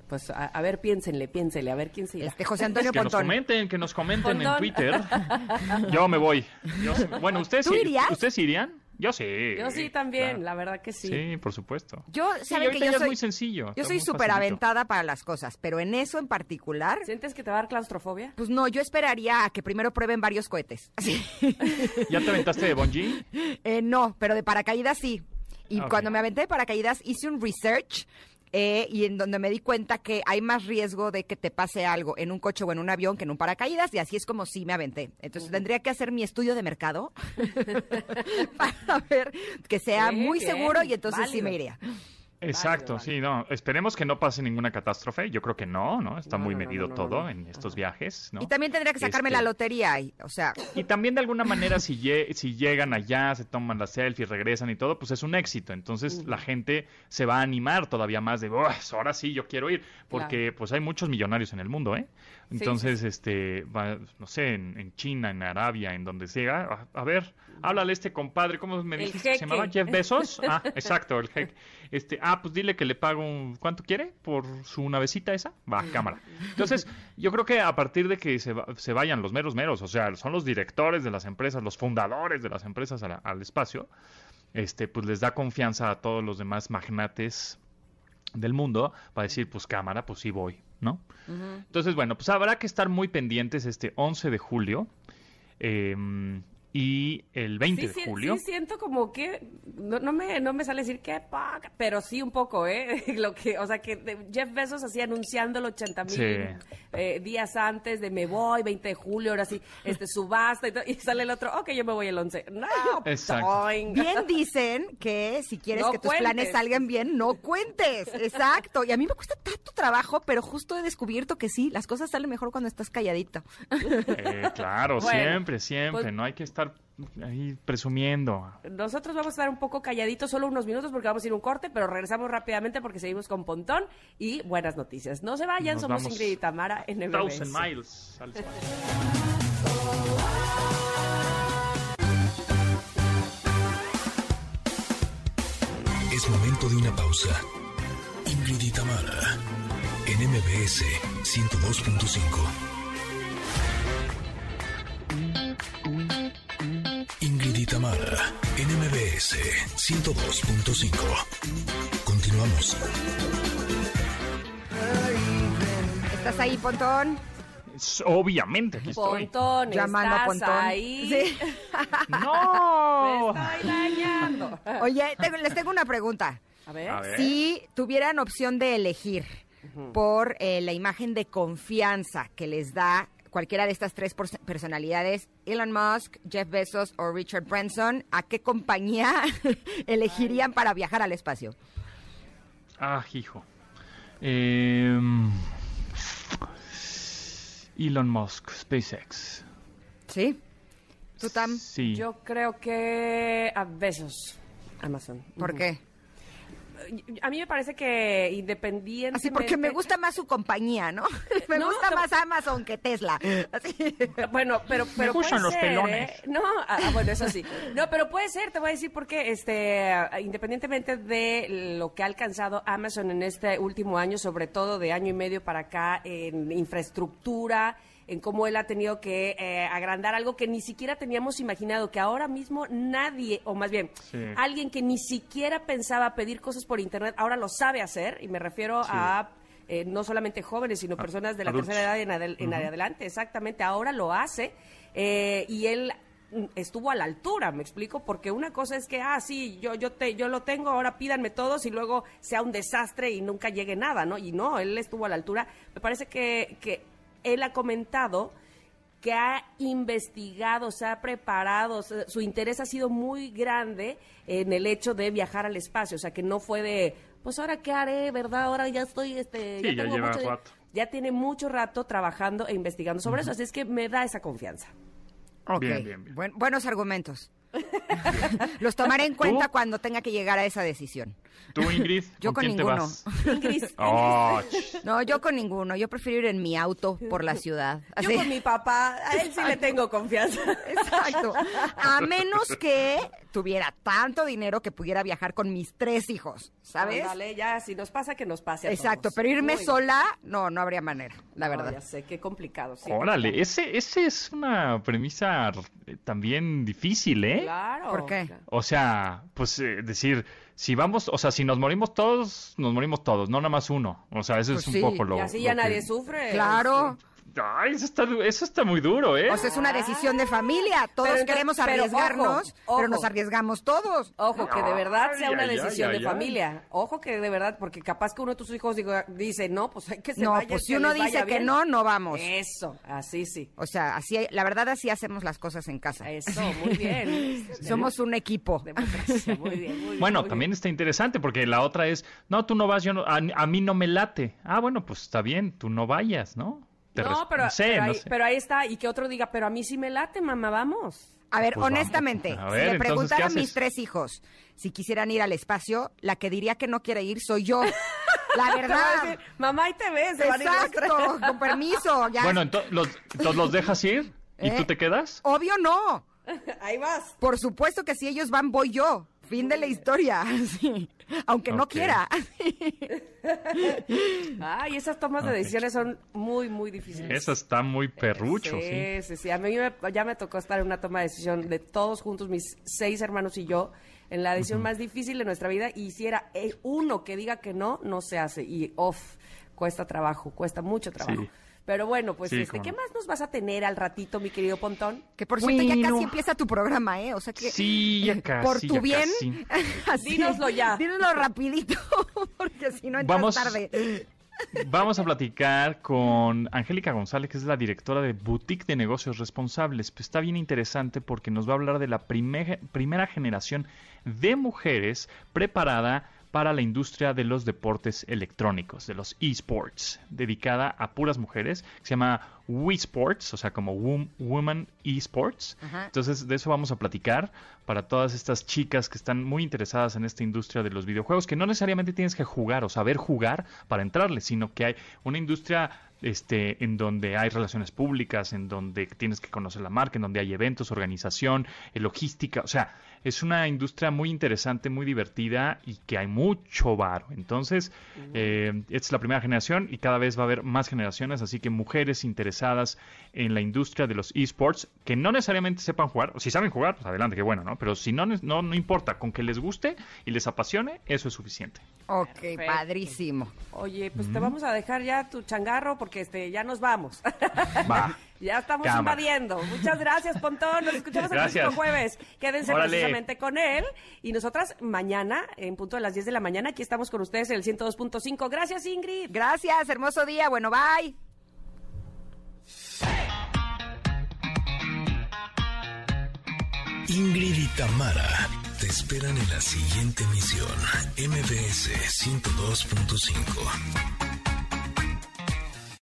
Pues a, a ver, piénsenle, piénsenle, a ver quién se irá. Este José Antonio Que nos Pontón. comenten, que nos comenten en. Twitter. Yo me voy. Yo bueno, ¿ustedes, ¿Tú irías? ¿ustedes irían? Yo sí. Yo sí también, claro. la verdad que sí. Sí, por supuesto. Yo, Sí, que yo ya soy es muy sencillo. Yo soy súper aventada para las cosas, pero en eso en particular, ¿Sientes que te va a dar claustrofobia? pues no, yo esperaría a que primero prueben varios cohetes. ¿Ya te aventaste de bungee? Eh, no, pero de paracaídas sí. Y Ah, cuando me aventé de paracaídas hice un research eh, y en donde me di cuenta que hay más riesgo de que te pase algo en un coche o en un avión que en un paracaídas y así es como sí me aventé. Entonces tendría que hacer mi estudio de mercado para ver que sea muy bien, seguro y entonces sí me iría. Exacto, sí, no. Esperemos que no pase ninguna catástrofe. Yo creo que no, ¿no? Está No, muy no, medido no, todo en estos viajes, ¿no? Y también tendría que sacarme Este, la lotería, y, o sea, Y también de alguna manera si, lle- si llegan allá, se toman la selfie, regresan y todo, pues es un éxito. Entonces la gente se va a animar todavía más de, "Uah, ahora sí yo quiero ir, porque pues hay muchos millonarios en el mundo, ¿eh? Sí, Entonces, este, va, no sé, en, en China, en Arabia, en donde sea, a, a ver, háblale a este compadre, ¿cómo me El dijiste se llamaba? Jeff Bezos. Ah, exacto, el jeque. Este, ah, pues dile que le pago un, ¿cuánto quiere por su navecita esa? Va, cámara. Entonces, yo creo que a partir de que se, se vayan los meros meros, o sea, son los directores de las empresas, los fundadores de las empresas a la- al espacio, este, pues les da confianza a todos los demás magnates del mundo para decir, pues cámara, pues sí voy, ¿no? Entonces, bueno, pues habrá que estar muy pendientes este 11 de julio. Eh, y el 20 Sí, de sí, julio. sí siento como que no, no me no me sale decir que pero sí un poco, ¿eh? Lo que, o sea, que Jeff Bezos así anunciando el 80 mil Sí. días antes de me voy, 20 de julio, ahora sí, este subasta y, todo, y sale el otro, ok, yo me voy el 11. No, Exacto. Bien dicen que si quieres No que tus planes salgan bien, no cuentes. Exacto. Y a mí me cuesta tanto trabajo, pero justo he descubierto que sí, las cosas salen mejor cuando estás calladito. Eh, claro, Bueno, siempre, siempre. pues- no hay que estar ahí presumiendo. Nosotros vamos a estar un poco calladitos, solo unos minutos porque vamos a ir a un corte, pero regresamos rápidamente porque seguimos con Pontón y buenas noticias. No se vayan, Nos somos Ingrid y Tamara en MBS. Thousand miles al. Es momento de una pausa. Ingrid y Tamara, en MBS 102.5. Ingrid y Tamara, en MBS 102.5. Continuamos. ¿Estás ahí, Pontón? Obviamente, aquí estoy. Pontón, Llamando a ¿estás Pontón. ahí? Sí. ¡No! Me estoy dañando. Oye, tengo- les tengo una pregunta. A ver. A ver. Si tuvieran opción de elegir por eh, la imagen de confianza que les da cualquiera de estas tres pers- personalidades, Elon Musk, Jeff Bezos o Richard Branson, ¿a qué compañía elegirían para viajar al espacio? Ah, hijo. Em, Elon Musk, SpaceX. ¿Sí? ¿Tú, Tam? Sí. Yo creo que a besos. Amazon. ¿Por qué? A mí me parece que independientemente... Así porque me gusta más su compañía, ¿no? me No, gusta más Amazon que Tesla. Así. Bueno, pero, pero gustan puede los ser, pelones. ¿eh? No, ah, ah, bueno, eso sí. No, pero puede ser, te voy a decir porque, este, independientemente de lo que ha alcanzado Amazon en este último año, sobre todo de año y medio para acá, en infraestructura, en cómo él ha tenido que eh, agrandar algo que ni siquiera teníamos imaginado, que ahora mismo nadie, o más bien, Sí. alguien que ni siquiera pensaba pedir cosas por internet, ahora lo sabe hacer, y me refiero a eh, no solamente jóvenes, sino personas de la adultos. tercera edad en, adel- en adelante, exactamente, ahora lo hace, eh, y él mm, estuvo a la altura, me explico, porque una cosa es que, ah, sí, yo, yo, te, yo lo tengo, ahora pídanme todos y luego sea un desastre y nunca llegue nada, ¿no? Y no, él estuvo a la altura. Me parece que, que él ha comentado que ha investigado, se ha preparado, se- su interés ha sido muy grande en el hecho de viajar al espacio, o sea, que no fue de, pues ahora qué haré, ¿verdad? Ahora ya estoy, este, Sí, ya tengo lleva mucho- rato. ya tiene mucho rato trabajando e investigando sobre eso, así es que me da esa confianza. Ok, Bien, bien, bien. Buen- buenos argumentos. Los tomaré en cuenta ¿Tú? cuando tenga que llegar a esa decisión. ¿Tú, Ingrid? Yo con quién te ninguno. vas? Ingrid, Oh, No, yo con ninguno. Yo prefiero ir en mi auto por la ciudad. yo con mi papá, a él sí le tengo confianza. Exacto. A menos que tuviera tanto dinero que pudiera viajar con mis tres hijos, ¿sabes? Dale, ya, si nos pasa, que nos pase a Exacto, todos. pero irme sola, no, no habría manera, la no, verdad. ya sé, qué complicado. sí, Órale, complicado. ese, ese es una premisa eh, también difícil, ¿eh? Claro. ¿Por qué? O sea, pues eh, decir, si vamos, o sea, si nos morimos todos, nos morimos todos, no nada más uno. O sea, eso Pues es un poco lo. y así lo ya que- nadie sufre. Claro. Ay, eso está, eso está muy duro, ¿eh? O sea, es una decisión de familia. Todos Pero queremos pero arriesgarnos, ojo, pero nos ojo. arriesgamos todos. Ojo, que de verdad sea Ay, una ay, ay, decisión ay, de familia. Ojo que de verdad, porque capaz que uno de tus hijos diga- dice, no, pues hay que se No, vaya, pues si uno dice que bien". no, no vamos. Eso, así sí. O sea, así, la verdad así hacemos las cosas en casa. Eso, muy bien. Somos un equipo. Democracia, muy bien, muy bien, Bueno, muy también bien. está interesante porque la otra es, no, tú no vas, yo no, a, a mí no me late. Ah, bueno, pues está bien, tú no vayas, ¿no? Te No, pero, sé, pero, no ahí, sé. pero ahí está, y que otro diga, pero a mí sí me late, mamá, vamos. A ver, Pues honestamente, si le preguntara ¿qué a mis tres hijos si quisieran ir al espacio, la que diría que no quiere ir soy yo. La verdad. decir, mamá, ahí te ves, se van a ir los tres". Exacto, con permiso. Ya. Bueno, entonces los, entonces los dejas ir y ¿Eh? tú te quedas. Obvio no. Ahí vas. Por supuesto que si ellos van, voy yo. Fin de la historia. Sí. Aunque no quiera. Ay, esas tomas de decisiones son muy, muy difíciles. Eso está muy perrucho, sí. Sí, sí, sí. A mí me- ya me tocó estar en una toma de decisión de todos juntos, mis seis hermanos y yo, en la decisión más difícil de nuestra vida. Y si era eh, uno que diga que no, no se hace. Y off, cuesta trabajo, cuesta mucho trabajo. Sí. Pero bueno, pues Sí, este, ¿qué más nos vas a tener al ratito, mi querido Pontón? Que por cierto ya casi empieza tu programa, ¿eh? O sea que Sí, ya casi, por tu ya bien, así, Dínoslo ya. Dínoslo rapidito, porque si no entras Vamos- tarde. Vamos a platicar con Angélica González, que es la directora de Boutique de Negocios Responsables. Pues está bien interesante porque nos va a hablar de la primer- primera generación de mujeres preparada para la industria de los deportes electrónicos, de los esports, dedicada a puras mujeres, que se llama Wii Sports, o sea, como Wom- Woman Esports. Ajá. Entonces, de eso vamos a platicar para todas estas chicas que están muy interesadas en esta industria de los videojuegos, que no necesariamente tienes que jugar o saber jugar para entrarle, sino que hay una industria este, en donde hay relaciones públicas, en donde tienes que conocer la marca, en donde hay eventos, organización, eh, logística, o sea, es una industria muy interesante, muy divertida y que hay mucho varo. Entonces, eh, esta es la primera generación y cada vez va a haber más generaciones, así que mujeres interesadas en la industria de los esports que no necesariamente sepan jugar, o si saben jugar, pues adelante, qué bueno, ¿no? Pero si no, no, no importa, con que les guste y les apasione, eso es suficiente. Ok, Perfecto. padrísimo. Oye, pues te vamos a dejar ya tu changarro porque este ya nos vamos. Va. ya estamos Cámara. invadiendo. Muchas gracias, Pontón. Nos escuchamos el Gracias. próximo jueves. Quédense Órale. precisamente con él. Y nosotras mañana, en punto de las 10 de la mañana, aquí estamos con ustedes en el 102.5. Gracias, Ingrid. Gracias, hermoso día. Bueno, bye. Ingrid y Tamara te esperan en la siguiente emisión, MBS 102.5.